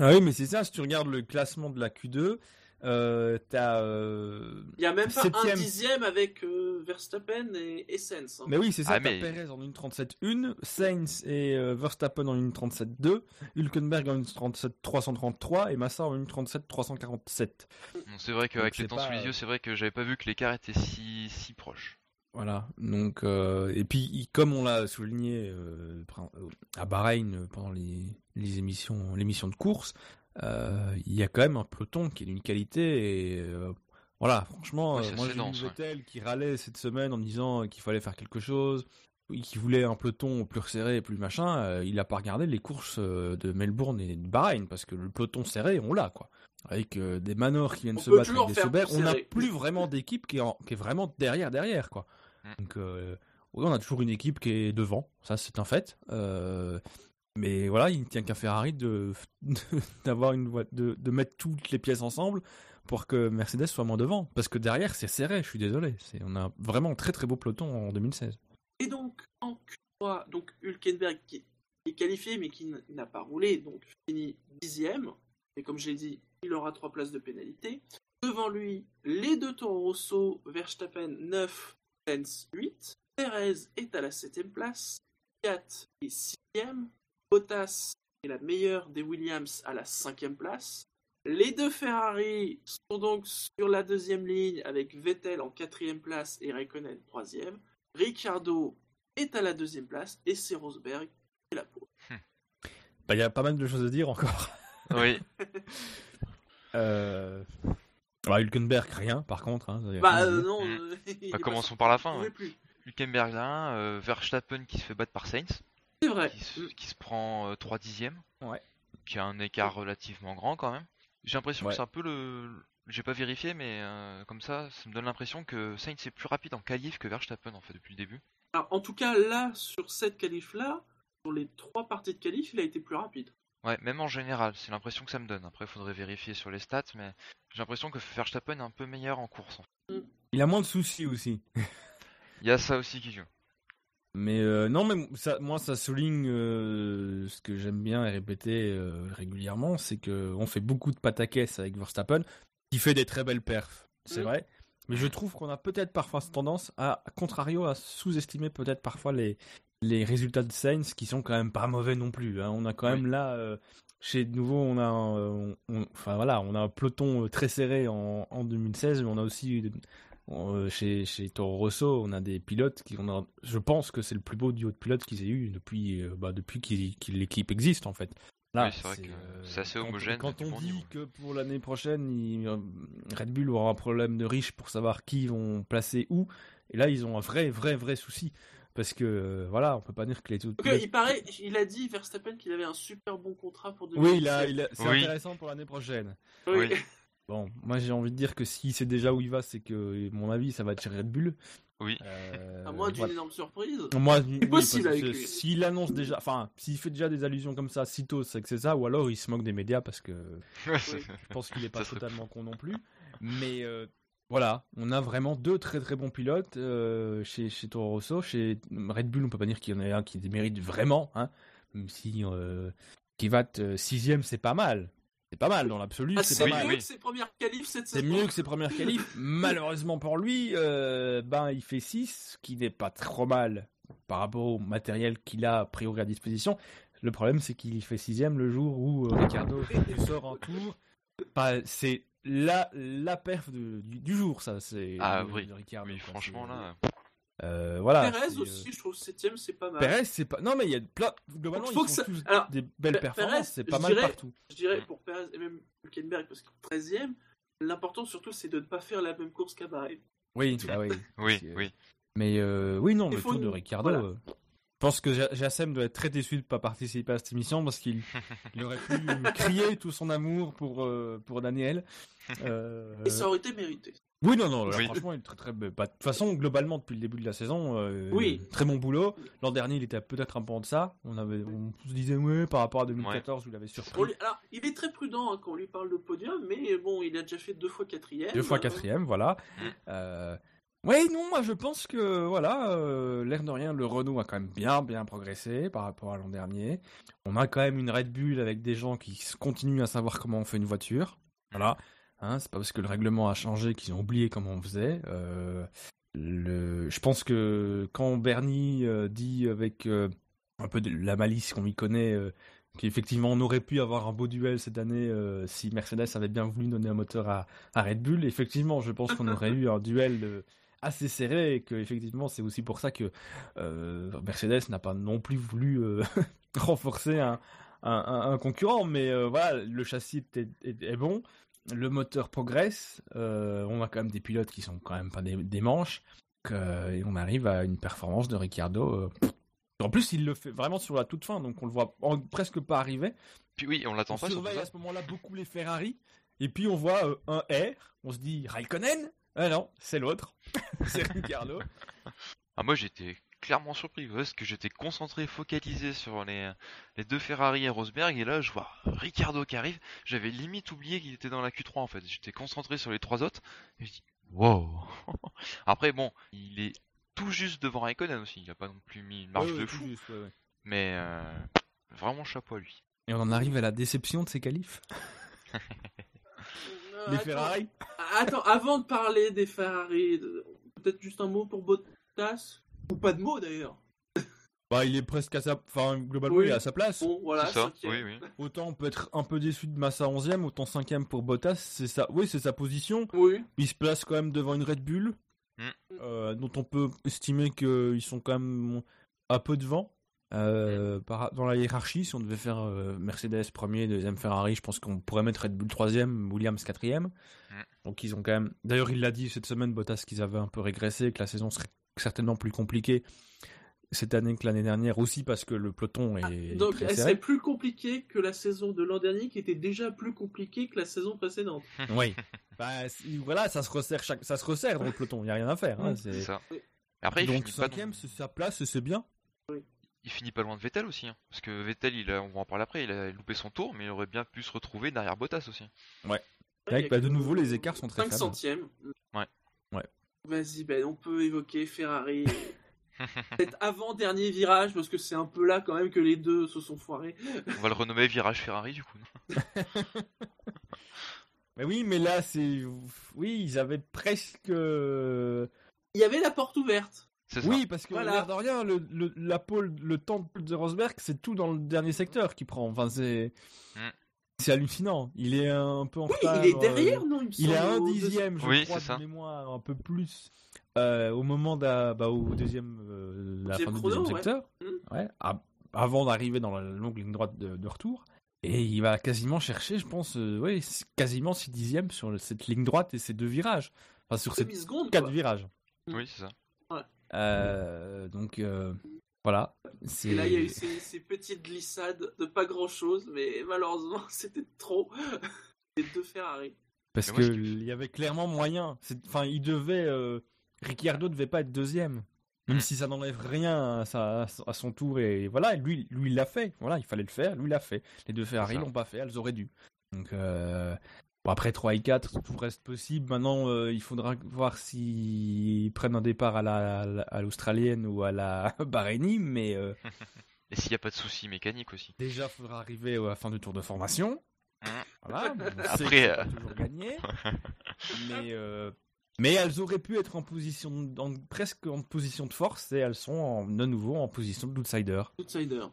Ah oui, mais c'est ça, si tu regardes le classement de la Q2, euh, t'as euh, Il y a même pas un Septième. dixième avec euh, Verstappen et Essence. hein. Mais oui, c'est ça, Ah, t'as mais- Perez en 1.37.1, Sainz et euh, Verstappen en 1.37.2, Hülkenberg en 1.37.333 et Massa en 1.37.347. Bon, c'est vrai qu'avec les temps pas, sous les yeux, c'est vrai que j'avais pas vu que l'écart était si, si proche. Voilà, donc, euh, et puis comme on l'a souligné à Bahreïn pendant les, les émissions, l'émission de course, il y a quand même un peloton qui est d'une qualité et euh, voilà, franchement, Ouais, euh, c'est moi j'ai vu ouais. Vettel qui râlait cette semaine en disant qu'il fallait faire quelque chose, qu'il voulait un peloton plus resserré et plus machin, euh, il a pas regardé les courses euh, de Melbourne et de Bahreïn parce que le peloton serré, on l'a quoi. Avec euh, des Manors qui viennent On se battre avec des Sauber, on n'a plus vraiment d'équipe qui est, en- qui est vraiment derrière derrière quoi. Mm. Donc euh, oui, on a toujours une équipe qui est devant, ça c'est un fait. Mais voilà, il ne tient qu'à Ferrari de d'avoir une de, de mettre toutes les pièces ensemble pour que Mercedes soit moins devant, parce que derrière c'est serré. Je suis désolé, c'est on a vraiment un très très beau peloton en 2016. Et donc, en Q3, donc Hülkenberg qui est qualifié mais qui n'a pas roulé, donc finit dixième. Et comme je l'ai dit, il aura trois places de pénalité. Devant lui, les deux Toro Rosso, Verstappen 9, Sainz 8. Perez est à la 7 place. Fiat est 6 Bottas est la meilleure des Williams à la 5 place. Les deux Ferrari sont donc sur la deuxième ligne avec Vettel en quatrième place et Raikkonen troisième. Ricciardo est à la deuxième place et c'est Rosberg qui est la peau. Bah, il y a pas mal de choses à dire encore. Oui. Euh... Bah, Hülkenberg, rien, par contre. Hein, Bah rien euh, dire. non, Mm. euh, Bah, commençons par la fin. ouais. Hülkenberg là, euh, Verstappen qui se fait battre par Sainz, C'est vrai. qui se, Mm. qui se prend euh, 3 dixièmes. Ouais. Qui a un écart relativement grand quand même. J'ai l'impression Ouais. que c'est un peu le. J'ai pas vérifié, mais euh, comme ça, ça me donne l'impression que Sainz est plus rapide en qualif que Verstappen en fait depuis le début. Alors, en tout cas, là, sur cette qualif-là, sur les trois parties de qualif, il a été plus rapide. Ouais, même en général, c'est l'impression que ça me donne. Après, faudrait vérifier sur les stats, mais j'ai l'impression que Verstappen est un peu meilleur en course. en fait. Il a moins de soucis aussi. Il y a ça aussi qui joue. Mais euh, non, mais ça, moi, ça souligne euh, ce que j'aime bien et répéter euh, régulièrement, c'est que on fait beaucoup de pataquès avec Verstappen, qui fait des très belles perfs, c'est Mm. vrai. Mais je trouve qu'on a peut-être parfois tendance à, à contrario, à sous-estimer peut-être parfois les les résultats de Sainz qui sont quand même pas mauvais non plus. hein. On a quand Oui. même là, chez de nouveau, on a, un, on- on- enfin voilà, on a un peloton très serré en, en 2016, mais on a aussi euh, chez, chez Toro Rosso, on a des pilotes qui, on a, je pense que c'est le plus beau duo de pilotes qu'ils aient eu depuis, euh, bah, depuis qu'il- qu'il- l'équipe existe en fait. Là, Oui, c'est vrai que c'est assez quand- homogène, Quand on bon dit niveau. que pour l'année prochaine, il- euh, Red Bull aura un problème de riche pour savoir qui vont placer où, et là ils ont un vrai, vrai, vrai souci. Parce que euh, voilà, on peut pas dire que les autres. Donc, euh, il paraît, il a dit, Verstappen, qu'il avait un super bon contrat pour 2017. Oui, il a, il a- c'est Oui. intéressant pour l'année prochaine. Oui. Bon, moi j'ai envie de dire que s'il sait déjà où il va, c'est que, à mon avis, ça va être chez Red Bull. Oui. Euh, À moins d'une voilà. énorme surprise. Moi, possible avec. S'il annonce déjà, enfin, s'il fait déjà des allusions comme ça, sitôt, c'est que c'est ça, ou alors il se moque des médias parce que je pense qu'il est pas totalement con non plus. Mais euh, voilà, on a vraiment deux très très bons pilotes euh, chez, chez Toro Rosso. Chez Red Bull, on peut pas dire qu'il y en ait un qui mérite vraiment, hein, même si euh, Kivat euh, sixième, c'est pas mal. C'est pas mal dans l'absolu, Ah, c'est c'est Oui, mieux que ses premières qualifs cette C'est saison. mieux que ses premières qualifs. Malheureusement pour lui, euh, ben il fait 6, ce qui n'est pas trop mal par rapport au matériel qu'il a a priori à disposition. Le problème, c'est qu'il fait sixième le jour où euh, Ricardo sort en tour. Pas- c'est la, la perf de- du, du jour, ça. C'est Ah de- oui. de Ricardo, Oui, franchement C'est- là. Euh, voilà. Perez euh, aussi, je trouve septième, c'est pas mal. Perez, c'est pas. Non, mais il y a plein. Globalement, Faut ils que ça- tous alors, des belles Pe- performances. C'est pas je mal dirais- partout. Je dirais pour Perez et même Hülkenberg, parce que 13ème, l'important surtout c'est de ne pas faire la même course qu'à Bahreïn. Oui, bah oui. Oui. Mais euh, oui, non, Il le faut tour de Ricardo. voilà. euh, je pense que Ja- Jassem doit être très déçu de ne pas participer à cette émission parce qu'il il aurait pu crier tout son amour pour, euh, pour Daniel. Euh, Et ça aurait été mérité. Oui, non, non, là, Oui. franchement, il est très très. bah, De toute façon, globalement, depuis le début de la saison, euh, Oui. très bon boulot. L'an dernier, il était peut-être un peu en deçà. On, avait, on se disait, ouais, par rapport à 2014 où il avait surpris. Lui- Alors, il est très prudent hein, quand on lui parle de podium, mais bon, il a déjà fait deux fois quatrième. Deux fois Euh, quatrième, voilà. Mm. Euh, Oui, non, moi je pense que voilà, euh, l'air de rien, le Renault a quand même bien bien progressé par rapport à l'an dernier. On a quand même une Red Bull avec des gens qui continuent à savoir comment on fait une voiture. Voilà, hein, c'est pas parce que le règlement a changé qu'ils ont oublié comment on faisait. Euh. Je pense que quand Bernie euh, dit avec euh, un peu de la malice qu'on lui connaît, qu'effectivement on aurait pu avoir un beau duel cette année si Mercedes avait bien voulu donner un moteur à, Red Bull. Effectivement, je pense qu'on aurait eu un duel assez serré et que effectivement c'est aussi pour ça que Mercedes n'a pas non plus voulu renforcer un, concurrent. Mais voilà, le châssis est bon, le moteur progresse. euh, on a quand même des pilotes qui sont quand même pas des, des manches. que- et on arrive à une performance de Ricciardo. euh, en plus, il le fait vraiment sur la toute fin, donc on le voit en- presque pas arriver. Puis oui, on l'attend On pas sur surveille à ce moment-là beaucoup les Ferrari. Et puis on voit euh, un R. On se dit Raikkonen? Ah non, c'est l'autre. c'est Ricardo. Ah, moi j'étais clairement surpris parce que j'étais concentré, focalisé sur les, les deux Ferrari et Rosberg et là je vois Ricardo qui arrive. J'avais limite oublié qu'il était dans la Q3 en fait. J'étais concentré sur les trois autres et je dis wow. Après bon, il est tout juste devant Raikkonen aussi. Il a pas non plus mis une marge Ouais, ouais, de fou, juste, ouais, ouais. mais euh, vraiment chapeau à lui. Et on en arrive à la déception de ces qualifs. Euh, Les attends, Ferrari? Attends, avant de parler des Ferrari, peut-être juste un mot pour Bottas? Ou pas de mot d'ailleurs. Bah, il est presque à sa. Enfin, globalement, Oui. il est à sa place. Bon, voilà, ça, cinquième. oui, oui. Autant on peut être un peu déçu de Massa 11ème, autant 5ème pour Bottas. C'est ça. Oui, c'est sa position. Oui. Il se place quand même devant une Red Bull, Mm. euh, dont on peut estimer qu'ils sont quand même un peu devant. euh, par- dans la hiérarchie, si on devait faire euh, Mercedes premier, deuxième Ferrari, je pense qu'on pourrait mettre Red Bull troisième, Williams quatrième. Mm. Donc ils ont quand même. D'ailleurs, il l'a dit cette semaine, Bottas, qu'ils avaient un peu régressé, que la saison serait certainement plus compliquée cette année que l'année dernière, aussi parce que le peloton est. Ah, est donc très elle serré. serait plus compliquée que la saison de l'an dernier qui était déjà plus compliquée que la saison précédente. Oui. Bah, voilà, ça se resserre, chaque... ça se resserre dans le peloton. Il y a rien à faire. hein, Ouais. c'est- ça. Après, il Donc finit, pas cinquième, c'est sa place c'est bien. il finit pas loin de Vettel aussi. hein. Parce que Vettel, il a... on va en parler après, il a loupé son tour, mais il aurait bien pu se retrouver derrière Bottas aussi. Vrai que, bah, de nouveau, les écarts sont très 5 faibles. centièmes. Ouais. Ouais. Vas-y, ben, on peut évoquer Ferrari. Peut-être avant-dernier virage, parce que c'est un peu là quand même que les deux se sont foirés. On va le renommer virage Ferrari du coup. Mais oui, mais là, c'est. Oui, ils avaient presque. Il y avait la porte ouverte. Oui, parce que Voilà. l'air de rien, le, le, la pole, le temps de Rosberg, c'est tout dans le dernier secteur qui prend. Enfin, c'est. Mm. C'est hallucinant. Il est un peu en Oui, retard. il est euh, derrière, non Il, me Il est à un dixième, je Oui, crois, c'est ça. de mémoire, un peu plus. euh, au moment d'un, bah, au deuxième, euh, la Deuxième fin du deuxième ouais. secteur, Mm. ouais, à- avant d'arriver dans la longue ligne droite de, de retour, et il va quasiment chercher, je pense, euh, ouais, quasiment 6 dixièmes sur cette ligne droite et ces deux virages, enfin sur ces quatre virages. Oui, c'est ça. Euh, donc euh, voilà, Et là, il y a eu ces, ces petites glissades de pas grand-chose, mais malheureusement, c'était trop. Les deux Ferrari. parce Mais que moi, ce qui- il y avait clairement moyen. Enfin, il devait, euh, Ricciardo devait pas être deuxième. Même Mm. si ça n'enlève rien à, sa- à son tour et voilà, lui, lui il l'a fait. Voilà, il fallait le faire, lui il l'a fait. Les deux Ferrari l'ont pas fait, elles auraient dû. Donc euh, bon, après 3 et 4, tout reste possible. Maintenant, euh, il faudra voir s'ils prennent un départ à la à la- à l'australienne ou à la Bahreïnie, mais euh, Et s'il n'y a pas de soucis mécaniques aussi. déjà faudra arriver à la fin du tour de formation. Mm. Voilà, Après, euh, toujours gagné. mais euh, mais elles auraient pu être en position, en- presque en position de force et elles sont en- de nouveau en position d'outsider. Outsider.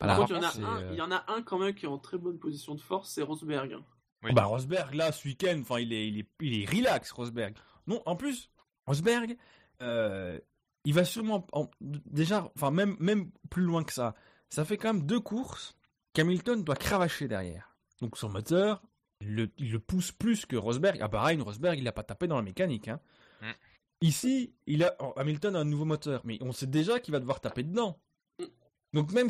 Voilà, Par contre, il y, en a c'est, un, il y en a un quand même qui est en très bonne position de force, c'est Rosberg. Oui. Bah Rosberg là ce week-end, enfin il est, il est, il est relax Rosberg. Non, en plus Rosberg, euh, il va sûrement en- déjà, enfin même même plus loin que ça. Ça fait quand même deux courses qu'Hamilton doit cravacher derrière. Donc son moteur, il le, il le pousse plus que Rosberg. Ah pareil, Rosberg il a pas tapé dans la mécanique. Hein. Mm. Ici, il a Hamilton a un nouveau moteur, mais on sait déjà qu'il va devoir taper dedans. Donc même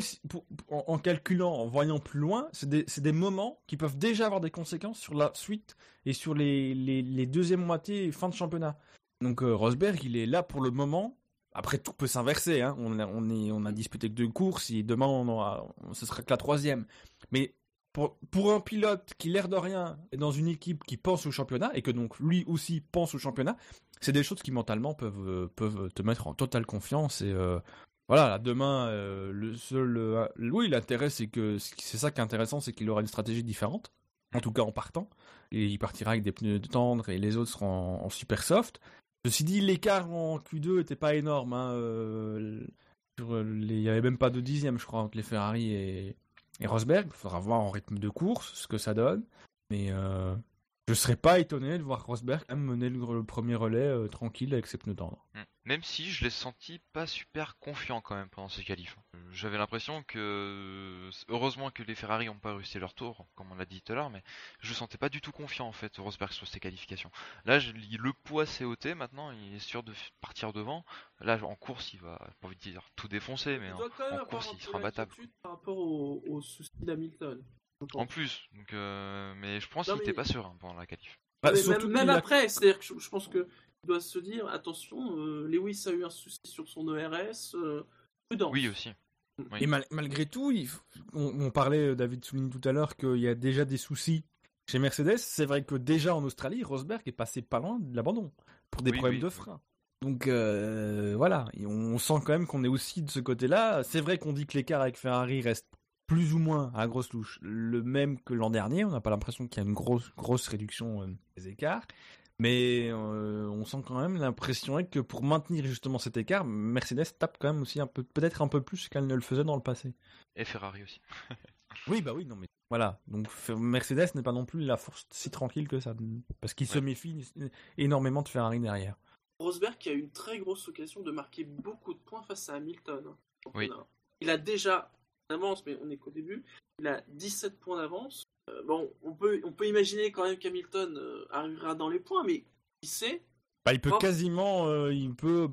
en, calculant, en voyant plus loin, c'est des, moments qui peuvent déjà avoir des conséquences sur la suite et sur les, les, les deuxièmes moitiés fin de championnat. Donc euh, Rosberg, il est là pour le moment. Après, tout peut s'inverser. Hein. On, a, disputé que deux courses et demain, on aura, ce sera que la troisième. Mais pour, un pilote qui, l'air de rien, est dans une équipe qui pense au championnat et que donc lui aussi pense au championnat, c'est des choses qui mentalement peuvent, euh, te mettre en totale confiance et euh, voilà, là, demain, euh, le seul, euh, oui, l'intérêt, c'est que c'est ça qui est intéressant, c'est qu'il aura une stratégie différente, en tout cas en partant, et il partira avec des pneus tendres et les autres seront en, super soft. Ceci dit, l'écart en Q2 était pas énorme. Hein, euh, il y avait même pas de dixième, je crois, entre les Ferrari et, et Rosberg. Il faudra voir en rythme de course ce que ça donne, mais je serais pas étonné de voir Rosberg mener le, le premier relais euh, tranquille avec ses pneus tendres. Mm. Même si je l'ai senti pas super confiant quand même pendant ces qualifs. J'avais l'impression que heureusement que les Ferrari n'ont pas réussi leur tour, comme on l'a dit tout à l'heure, mais je le sentais pas du tout confiant en fait Rosberg sur ces qualifications. Là, je, le poids s'est ôté maintenant, il est sûr de partir devant. Là, en course, il va, pas envie de dire tout défoncer, mais en, course, il sera battable. Par rapport au, au souci d'Hamilton. En plus, donc, euh, mais je pense qu'il était mais- pas serein pendant la qualif. Bah, même même qu'il a- après, c'est-à-dire que je, je pense que il doit se dire attention, euh, Lewis a eu un souci sur son ERS, euh, prudence. Oui aussi. Oui. Et mal- malgré tout, il on, on parlait, David souligne tout à l'heure qu'il y a déjà des soucis chez Mercedes. C'est vrai que déjà en Australie, Rosberg est passé pas loin de l'abandon pour des Oui, problèmes oui. de frein. Donc euh, voilà, Et on sent quand même qu'on est aussi de ce côté-là. C'est vrai qu'on dit que l'écart avec Ferrari reste plus ou moins à grosse louche le même que l'an dernier. On n'a pas l'impression qu'il y a une grosse, grosse réduction euh, des écarts. Mais euh, on sent quand même l'impression que pour maintenir justement cet écart, Mercedes tape quand même aussi un peu, peut-être un peu plus qu'elle ne le faisait dans le passé. Et Ferrari aussi. oui, bah oui, non mais voilà. Donc Mercedes n'est pas non plus la force si tranquille que ça, parce qu'il se méfie énormément de Ferrari derrière. Rosberg qui a eu une très grosse occasion de marquer beaucoup de points face à Hamilton. Oui. Il a déjà d'avance, mais on n'est qu'au début. Il a 17 points d'avance. Euh, bon, on peut, on peut imaginer quand même qu'Hamilton euh, arrivera dans les points, mais qui sait bah, Il peut quasiment, euh, il peut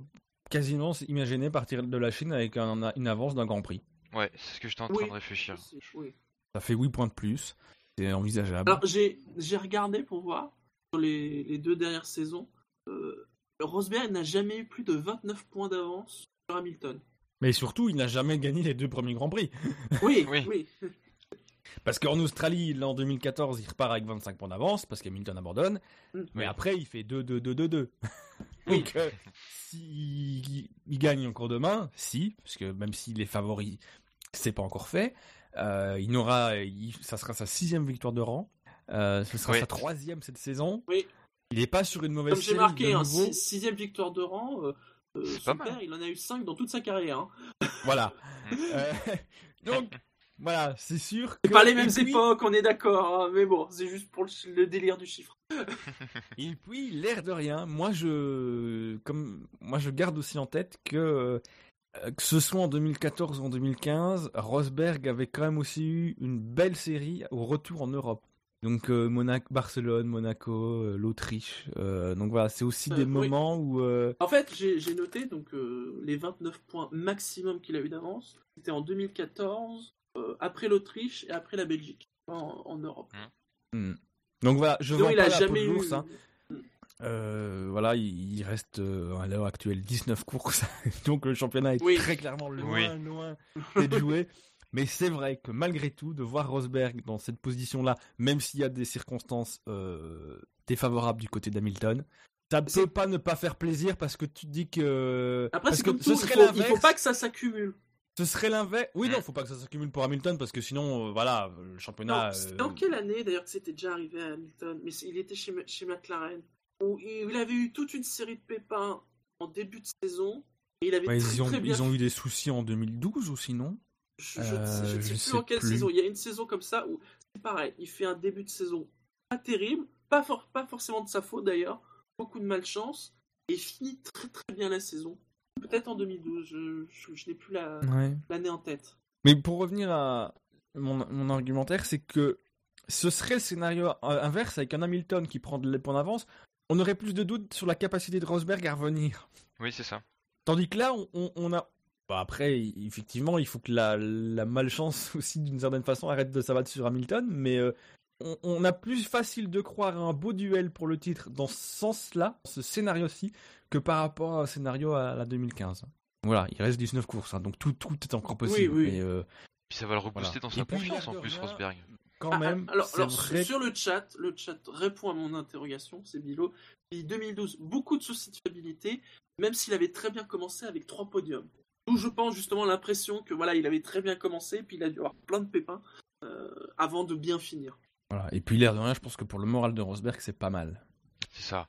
quasiment imaginer partir de la Chine avec une avance d'un Grand Prix. Ouais, c'est ce que j'étais en train de réflechir. Ça fait 8 points de plus. C'est envisageable. Alors, j'ai regardé pour voir sur les, les deux dernières saisons. Rosberg n'a jamais eu plus de 29 points d'avance sur Hamilton. Mais surtout, il n'a jamais gagné les deux premiers Grands Prix. Oui, oui. Parce qu'en Australie, en 2014, il repart avec 25 points d'avance parce qu'Hamilton abandonne. Mm. Mais après, il fait 2-2-2-2-2. Donc, euh, s'il il gagne encore demain, si, parce que même s'il est favori, c'est pas encore fait. Euh, il aura, ça sera sa sixième victoire de rang. Euh, ce sera sa troisième cette saison. Oui. Il n'est pas sur une mauvaise Comme j'ai marqué, un sixième victoire de rang. Euh, il en a eu 5 dans toute sa carrière. Hein. Voilà. Euh, donc, voilà, c'est sûr. Que... pas les mêmes époques, on est d'accord, hein, mais bon, c'est juste pour le, délire du chiffre. Et puis, l'air de rien, moi je, comme, moi je garde aussi en tête que, euh, que ce soit en 2014 ou en 2015, Rosberg avait quand même aussi eu une belle série au retour en Europe. Donc euh, Monaco, Barcelone, Monaco, euh, l'Autriche. Euh, donc voilà, c'est aussi des moments où. En fait, j'ai noté donc les 29 points maximum qu'il a eu d'avance. C'était en 2014, après l'Autriche et après la Belgique en, Europe. Mmh. Mmh. Donc voilà, je vois pas la jamais peau hein. mmh. voilà, il, reste à l'heure actuelle 19 courses, donc le championnat est très clairement loin, loin d'être joué. Mais c'est vrai que malgré tout, de voir Rosberg dans cette position-là, même s'il y a des circonstances euh, défavorables du côté d'Hamilton, ça ne peut pas ne pas faire plaisir parce que tu te dis que. Après, parce que ce serait il, faut, pas que ça s'accumule. Ce serait l'inverse. Oui, non, il faut pas que ça s'accumule pour Hamilton parce que sinon, euh, voilà, le championnat. Euh, dans quelle année d'ailleurs que c'était déjà arrivé à Hamilton? Mais il était chez, chez McLaren. Où il avait eu toute une série de pépins en début de saison. Et il avait très, ils, ont, très bien ils ont eu des soucis en 2012 ou sinon je, ne euh, sais plus en quelle saison. Il y a une saison comme ça où c'est pareil. Il fait un début de saison pas terrible, pas, pas forcément de sa faute d'ailleurs, beaucoup de malchance, et finit très très bien la saison. Peut-être en 2012, je, je, n'ai plus l'année la, en tête. Mais pour revenir à mon, mon argumentaire, c'est que ce serait le scénario inverse avec un Hamilton qui prend les points d'avance. On aurait plus de doutes sur la capacité de Rosberg à revenir. Oui, c'est ça. Tandis que là, on, on a, bah, après, effectivement, il faut que la, malchance aussi, d'une certaine façon, arrête de s'abattre sur Hamilton, mais euh, on, a plus facile de croire à un beau duel pour le titre dans ce sens-là, ce scénario-ci, que par rapport au scénario à la 2015. Voilà, il reste 19 courses, hein, donc tout, tout est encore possible. Oui, oui. Euh, puis ça va le rebooster dans sa confiance en plus, Rosberg. Quand ah, même. alors, sur le chat, le chat répond à mon interrogation, c'est Bilo. Il 2012, beaucoup de soucis de fiabilité, même s'il avait très bien commencé avec trois podiums. D'où je pense justement l'impression que voilà, il avait très bien commencé, puis il a dû avoir plein de pépins euh, avant de bien finir. Voilà. Et puis l'air de rien, je pense que pour le moral de Rosberg, c'est pas mal. C'est ça.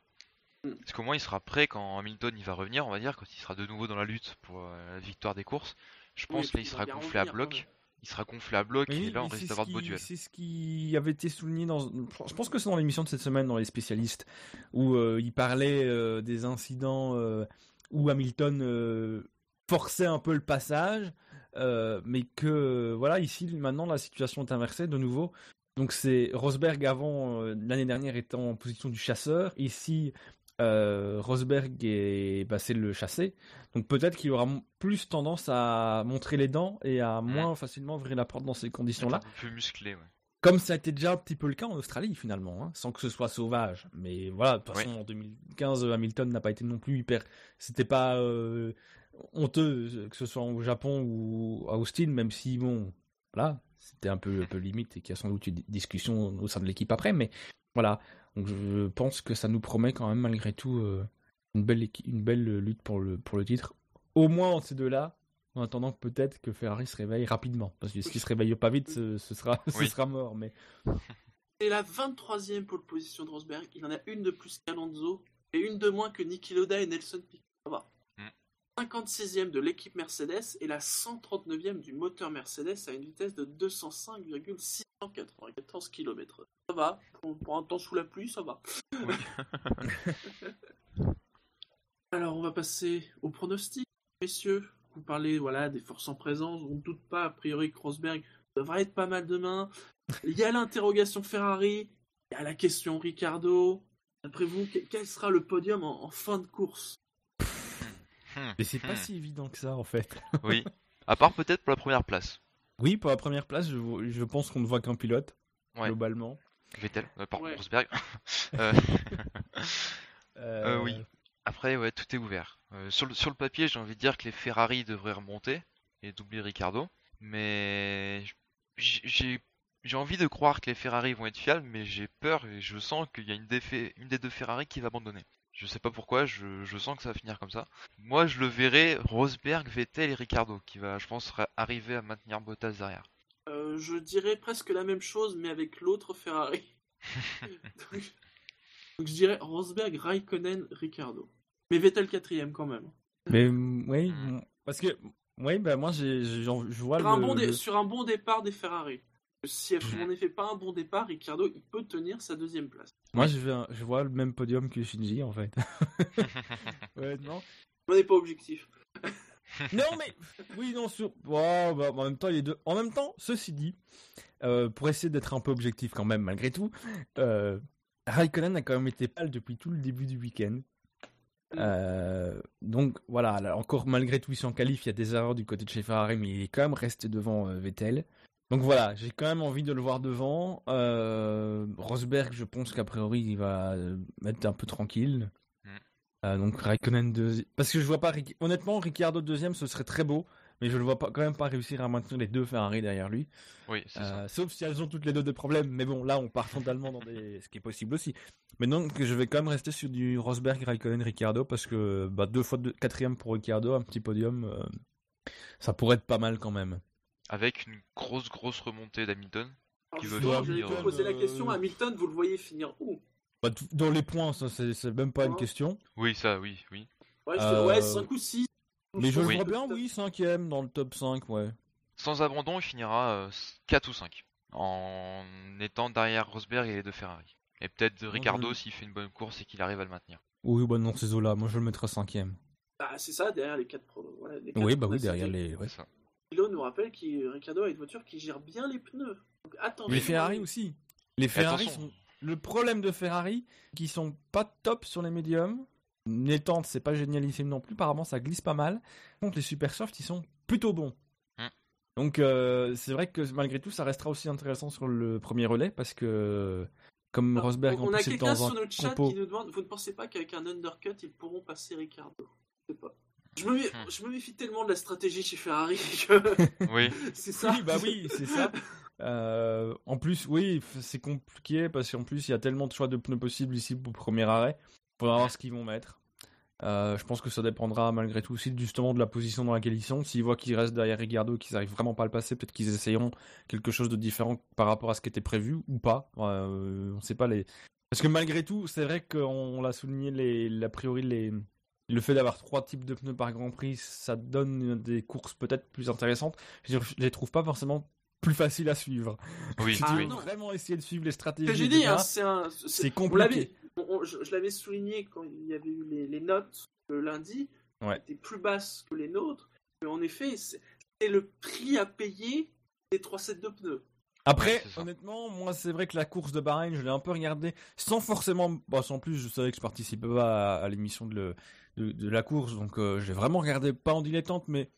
Mm. Parce qu'au moins il sera prêt quand Hamilton il va revenir, on va dire, quand il sera de nouveau dans la lutte pour euh, la victoire des courses. Je pense qu'il sera gonflé à bloc. Il sera gonflé à bloc et là on risque d'avoir de beaux duels. C'est ce qui avait été souligné dans. Je pense que c'est dans l'émission de cette semaine dans les spécialistes où euh, il parlait des incidents où Hamilton forcer un peu le passage, euh, mais que voilà, ici maintenant la situation est inversée de nouveau. Donc c'est Rosberg avant euh, l'année dernière étant en position du chasseur, ici euh, Rosberg est passé le chasser. Donc peut-être qu'il aura plus tendance à montrer les dents et à moins facilement ouvrir la porte dans ces conditions-là. Peu musclé, ouais. Comme ça a été déjà un petit peu le cas en Australie finalement, hein, sans que ce soit sauvage. Mais voilà, de toute façon en 2015, Hamilton n'a pas été non plus hyper. C'était pas honteux, que ce soit au Japon ou à Austin, même si, bon, voilà, c'était un peu, un peu limite et qu'il y a sans doute une discussion au sein de l'équipe après, mais voilà. Donc je pense que ça nous promet quand même malgré tout euh, une, belle, une belle lutte pour le, pour le titre. Au moins entre ces deux-là, en attendant peut-être que Ferrari se réveille rapidement. Parce que s'il se réveille pas vite, ce, ce sera, ce Oui. sera mort. Mais C'est la 23e pole position de Rosberg. Il en a une de plus qu'Alonso et une de moins que Niki Loda et Nelson Piquet. 56e de l'équipe Mercedes et la 139e du moteur Mercedes à une vitesse de 205,694 km. Ça va. Pour, un temps sous la pluie, ça va. Alors, on va passer au pronostic, messieurs. Vous parlez voilà, des forces en présence. On ne doute pas, a priori, que Rosberg devrait être pas mal demain. Il y a l'interrogation Ferrari, il y a la question Ricardo. D'après vous, que- quel sera le podium en, en fin de course? Mais c'est pas hmm, si évident que ça en fait. Oui. À part peut-être pour la première place. Oui, pour la première place, je, je pense qu'on ne voit qu'un pilote Ouais. globalement. Vettel, euh, par Ouais. Rosberg. Euh, Euh, oui. Après, ouais, tout est ouvert. Euh, sur, le, sur le papier, j'ai envie de dire que les Ferrari devraient remonter et doubler Ricardo. Mais j- j'ai j'ai envie de croire que les Ferrari vont être fiables, mais j'ai peur et je sens qu'il y a une, des fait- une des deux Ferrari qui va abandonner. Je sais pas pourquoi, je, je sens que ça va finir comme ça. Moi, je le verrai Rosberg, Vettel et Ricardo qui va, je pense, arriver à maintenir Bottas derrière. Euh, Je dirais presque la même chose, mais avec l'autre Ferrari. donc, donc je dirais Rosberg, Raikkonen, Ricardo. Mais Vettel quatrième quand même. Mais oui, Hmm. mm, parce que oui, bah moi j'ai, je vois Sur le, un, bon dé- le- sur un bon départ des Ferrari. Si elles font en effet pas un bon départ, Ricardo il peut tenir sa deuxième place. moi je, vais je vois le même podium que Shinji en fait. ouais, non. On n'est pas objectif. non mais oui non sur oh, bah, en même temps les deux en même temps ceci dit euh, pour essayer d'être un peu objectif quand même malgré tout euh, Raikkonen a quand même été pâle depuis tout le début du week-end Euh, donc voilà là, encore malgré tout il s'en qualifie il y a des erreurs du côté de chez Ferrari mais il est quand même resté devant euh, Vettel donc voilà j'ai quand même envie de le voir devant Euh, Rosberg je pense qu'a priori il va euh, être un peu tranquille Mm. euh, donc Raikkonen deuxième. Parce que je vois pas. Honnêtement, Ricciardo deuxième, ce serait très beau. Mais je le vois pas, quand même pas réussir à maintenir les deux Ferrari derrière lui. Oui, c'est ça. Sauf si elles ont toutes les deux des problèmes. Mais bon, là, on part frontalement dans des. Ce qui est possible aussi. Mais donc, je vais quand même rester sur du Rosberg, Raikkonen, Ricciardo. Parce que bah, deux fois quatrième pour Ricciardo, un petit podium. Ça pourrait être pas mal quand même. Avec une grosse, grosse remontée d'Hamilton. Qui veut finir, je vais euh, poser la question. Hamilton, vous le voyez finir où? Bah, dans les points, ça, c'est c'est même pas une Ouais. question. Oui, ça, oui, oui. Ouais, je Euh, ouais 5 ou 6. Mais je le vois bien, oui, cinquième dans le top 5, ouais. Sans abandon, il finira euh, 4 ou 5. En étant derrière Rosberg et les deux Ferrari. Et peut-être de Ricardo je- s'il fait une bonne course et qu'il arrive à le maintenir. Oui, bah non, ces eaux-là, moi je le mettrais cinquième. Bah, c'est ça, derrière les 4 pro. Voilà, les quatre Oui, bah oui, derrière les. ouais. C'est ça. Milo nous rappelle que Ricardo a une voiture qui gère bien les pneus. Donc attendez. Les Ferrari aussi. Les Ferrari attention. sont. Le problème de Ferrari, qui sont pas top sur les médiums. Les tentes, c'est pas génialissime non plus. Apparemment, ça glisse pas mal. Par contre, les super soft, ils sont plutôt bons. Hmm. Donc, euh, c'est vrai que malgré tout, ça restera aussi intéressant sur le premier relais parce que, comme Rosberg, on, en on a quelqu'un dans sur notre chat compo. qui nous demande Vous ne pensez pas qu'avec un undercut, ils pourront passer Ricardo? Je sais pas. Je me, mé- Hmm. je me méfie tellement de la stratégie chez Ferrari que Oui, c'est ça. Oui, bah oui, c'est ça. Euh, en plus, oui, c'est compliqué parce qu'en plus, il y a tellement de choix de pneus possibles ici pour le premier arrêt. Faudra voir ce qu'ils vont mettre. Euh, je pense que ça dépendra malgré tout aussi justement de la position dans laquelle ils sont. S'ils voient qu'ils restent derrière Ricardo, qu'ils arrivent vraiment pas à le passer, peut-être qu'ils essayeront quelque chose de différent par rapport à ce qui était prévu ou pas. Euh, on sait pas les. Parce que malgré tout, c'est vrai qu'on l'a souligné, les, a priori les, le fait d'avoir trois types de pneus par Grand Prix, ça donne des courses peut-être plus intéressantes. Je je les trouve pas forcément plus faciles à suivre. oui, Si Ah, tu oui. veux non. vraiment essayer de suivre les Ce stratégies, que j'ai dit, hein, c'est un. c'est- c'est compliqué. on- on- je je l'avais souligné quand il y avait eu les, les notes le lundi, Ouais. qui étaient plus basses que les nôtres. Mais en effet, c'est c'est le prix à payer des 3 sets de pneus. Après, Ouais, honnêtement, moi, c'est vrai que la course de Bahreïn, je l'ai un peu regardée sans forcément. Bah, sans plus, je savais que je participais pas à, à l'émission de, le- de, de la course, donc euh, j'ai vraiment regardé, pas en dilettante, mais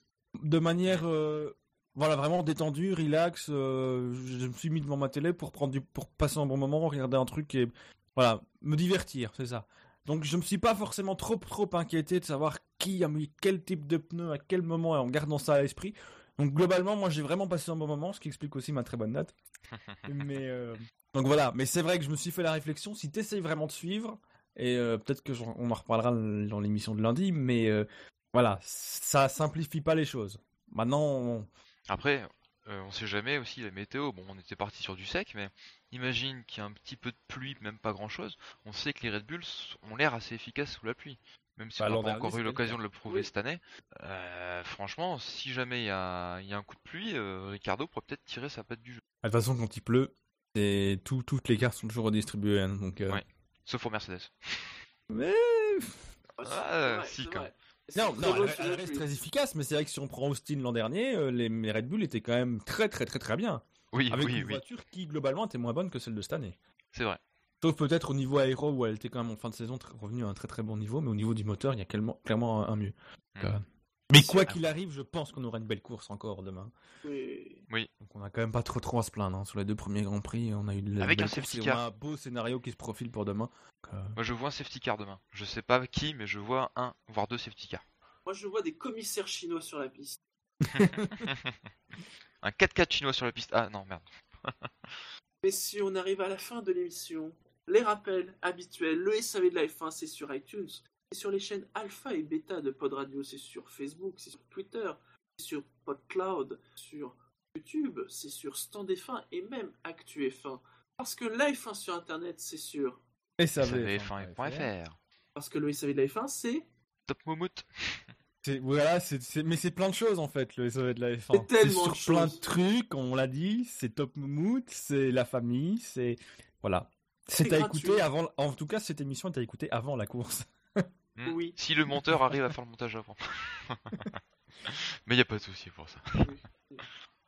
de manière. euh, voilà, vraiment détendue, relax. euh, je me suis mis devant ma télé pour, prendre du, pour passer un bon moment, regarder un truc et. Voilà, me divertir, c'est ça. Donc je me suis pas forcément trop trop inquiété de savoir qui a mis quel type de pneu à quel moment et en gardant ça à l'esprit. Donc globalement, moi j'ai vraiment passé un bon moment, ce qui explique aussi ma très bonne note. mais euh, donc voilà, mais c'est vrai que je me suis fait la réflexion. Si tu essayes vraiment de suivre, et euh, peut-être que on en reparlera dans l'émission de lundi, mais euh, voilà, ça simplifie pas les choses. Maintenant, on- Après, euh, on sait jamais aussi la météo. Bon, on était parti sur du sec, mais imagine qu'il y a un petit peu de pluie, même pas grand chose. On sait que les Red Bulls ont l'air assez efficaces sous la pluie. Même si Bah, on n'a pas encore eu l'occasion cas. de le prouver Oui. cette année. euh, franchement, si jamais il y a, il y a un coup de pluie, euh, Ricardo pourrait peut-être tirer sa patte du jeu. de toute façon, quand il pleut, tout, toutes les cartes sont toujours redistribuées. hein, donc, euh, Ouais. Sauf pour Mercedes. Mais Ah, Ah, vrai, si, quand non, très non, elle, reste très efficace. Mais c'est vrai que si on prend Austin l'an dernier, euh, les, les Red Bull étaient quand même très, très, très, très bien. Oui, Avec oui, une oui, voiture qui globalement était moins bonne que celle de cette année. c'est vrai. Sauf peut-être au niveau aéro où elle était quand même en fin de saison revenue à un très très bon niveau, mais au niveau du moteur, il y a clairement, clairement un, un mieux. Donc, Mm. euh, Mais quoi qu'il arrive, je pense qu'on aura une belle course encore demain. Oui. Donc on a quand même pas trop trop à se plaindre. hein. Sur les deux premiers Grands Prix, on a eu de la Avec belle un course safety et on car. a un beau scénario qui se profile pour demain. Donc, euh, Moi, je vois un safety car demain. Je sais pas qui, mais je vois un, voire deux safety cars. Moi, je vois des commissaires chinois sur la piste. Un 4x4 chinois sur la piste. Ah non, merde. Mais si on arrive à la fin de l'émission, les rappels habituels, le SAV de la F1, c'est sur iTunes, c'est sur les chaînes Alpha et Beta de Pod Radio, c'est sur Facebook, c'est sur Twitter, c'est sur PodCloud, sur YouTube, c'est sur Stand F1 et même Actu F1. Parce que la F1 sur Internet, c'est sûr. Et ça va. SAVF1.fr. Parce que le SAV de la F1, c'est Top Momout. C'est- Voilà, mais c'est plein de choses en fait, le SAV de la F1. C'est tellement sur de plein choses. de trucs, on l'a dit, c'est Top Moumout, c'est la famille, c'est. Voilà. C'est C'est à gratuit. écouter avant. En tout cas, cette émission est à écouter avant la course. Hmm. Oui. Si le monteur arrive à faire le montage avant. mais y a pas de souci pour ça.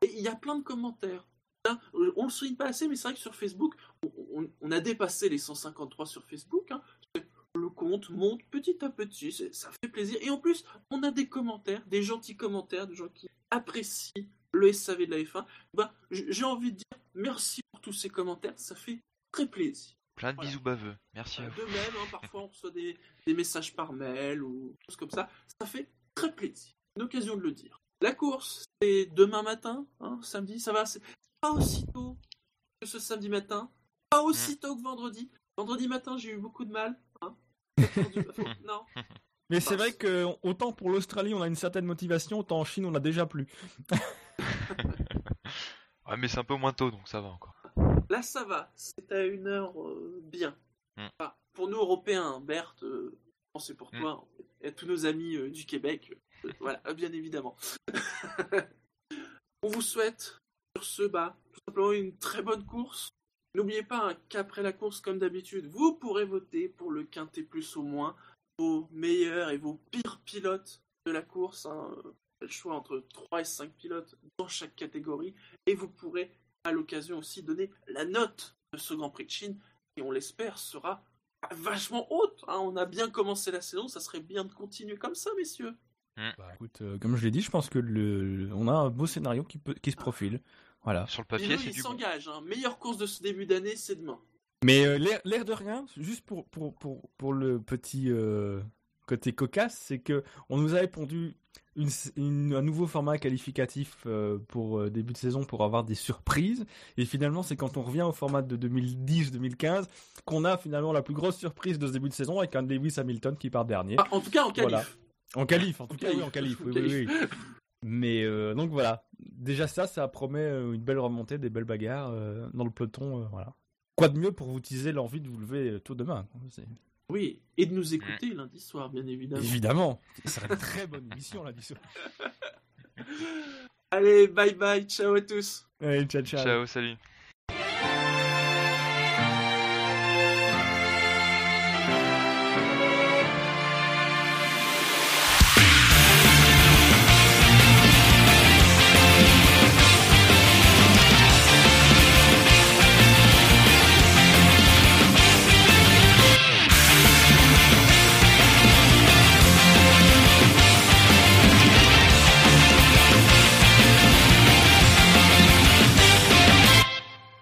Et il y a plein de commentaires. Hein, euh, On le souligne pas assez, mais c'est vrai que sur Facebook, on, a dépassé les 153 sur Facebook. hein. Le compte monte petit à petit, ça fait plaisir. Et en plus, on a des commentaires, des gentils commentaires, de gens qui apprécient le SAV de la F1. Ben, j- j'ai envie de dire merci pour tous ces commentaires, ça fait très plaisir. Plein de Voilà. bisous baveux. Merci à Euh, vous. De même, hein, parfois on reçoit des, des messages par mail ou des choses comme ça. Ça fait très plaisir. Une occasion de le dire. La course, c'est demain matin, hein, samedi, ça va. C'est pas aussi tôt que ce samedi matin, pas aussi tôt que vendredi. Vendredi matin, j'ai eu beaucoup de mal. hein. non, Mais c'est vrai que autant pour l'Australie, on a une certaine motivation, autant en Chine, on a déjà plus. Ah, mais c'est un peu moins tôt, donc ça va encore. Là ça va. C'est à une heure euh, bien. Enfin, pour nous Européens, Berthe, euh, c'est pour Hmm. toi et tous nos amis euh, du Québec. euh, voilà, euh, bien évidemment. On vous souhaite sur ce bas tout simplement une très bonne course. N'oubliez pas hein, qu'après la course, comme d'habitude, vous pourrez voter pour le quintet plus au moins, vos meilleurs et vos pires pilotes de la course. Hein. Le choix entre 3 et 5 pilotes dans chaque catégorie. Et vous pourrez à l'occasion aussi donner la note de ce Grand Prix de Chine, qui on l'espère sera vachement haute. hein. On a bien commencé la saison, ça serait bien de continuer comme ça, messieurs. Bah, écoute, euh, comme je l'ai dit, je pense que le, on a un beau scénario qui, peut, qui se profile. Voilà. Sur le papier, c'est il du bon. s'engage. Hein. Meilleure course de ce début d'année, c'est demain. Mais euh, l'air l'air de rien, juste pour, pour, pour, pour le petit euh, côté cocasse, c'est que on nous avait pondu une, une- un nouveau format qualificatif euh, pour euh, début de saison pour avoir des surprises. Et finalement, c'est quand on revient au format de 2010-2015 qu'on a finalement la plus grosse surprise de ce début de saison avec un Lewis Hamilton qui part dernier. Ah, en tout cas, en qualif. Voilà. En qualif, en tout En cas, oui, en qualif. oui, oui, oui. Mais euh, donc voilà, déjà ça, ça promet une belle remontée, des belles bagarres dans le peloton. voilà. Quoi de mieux pour vous teaser l'envie de vous lever tôt demain Oui, et de nous écouter lundi soir, bien évidemment. Évidemment, ça sera une très bonne émission lundi soir. Allez, bye bye, ciao à tous. Allez, ciao, ciao. Ciao, salut.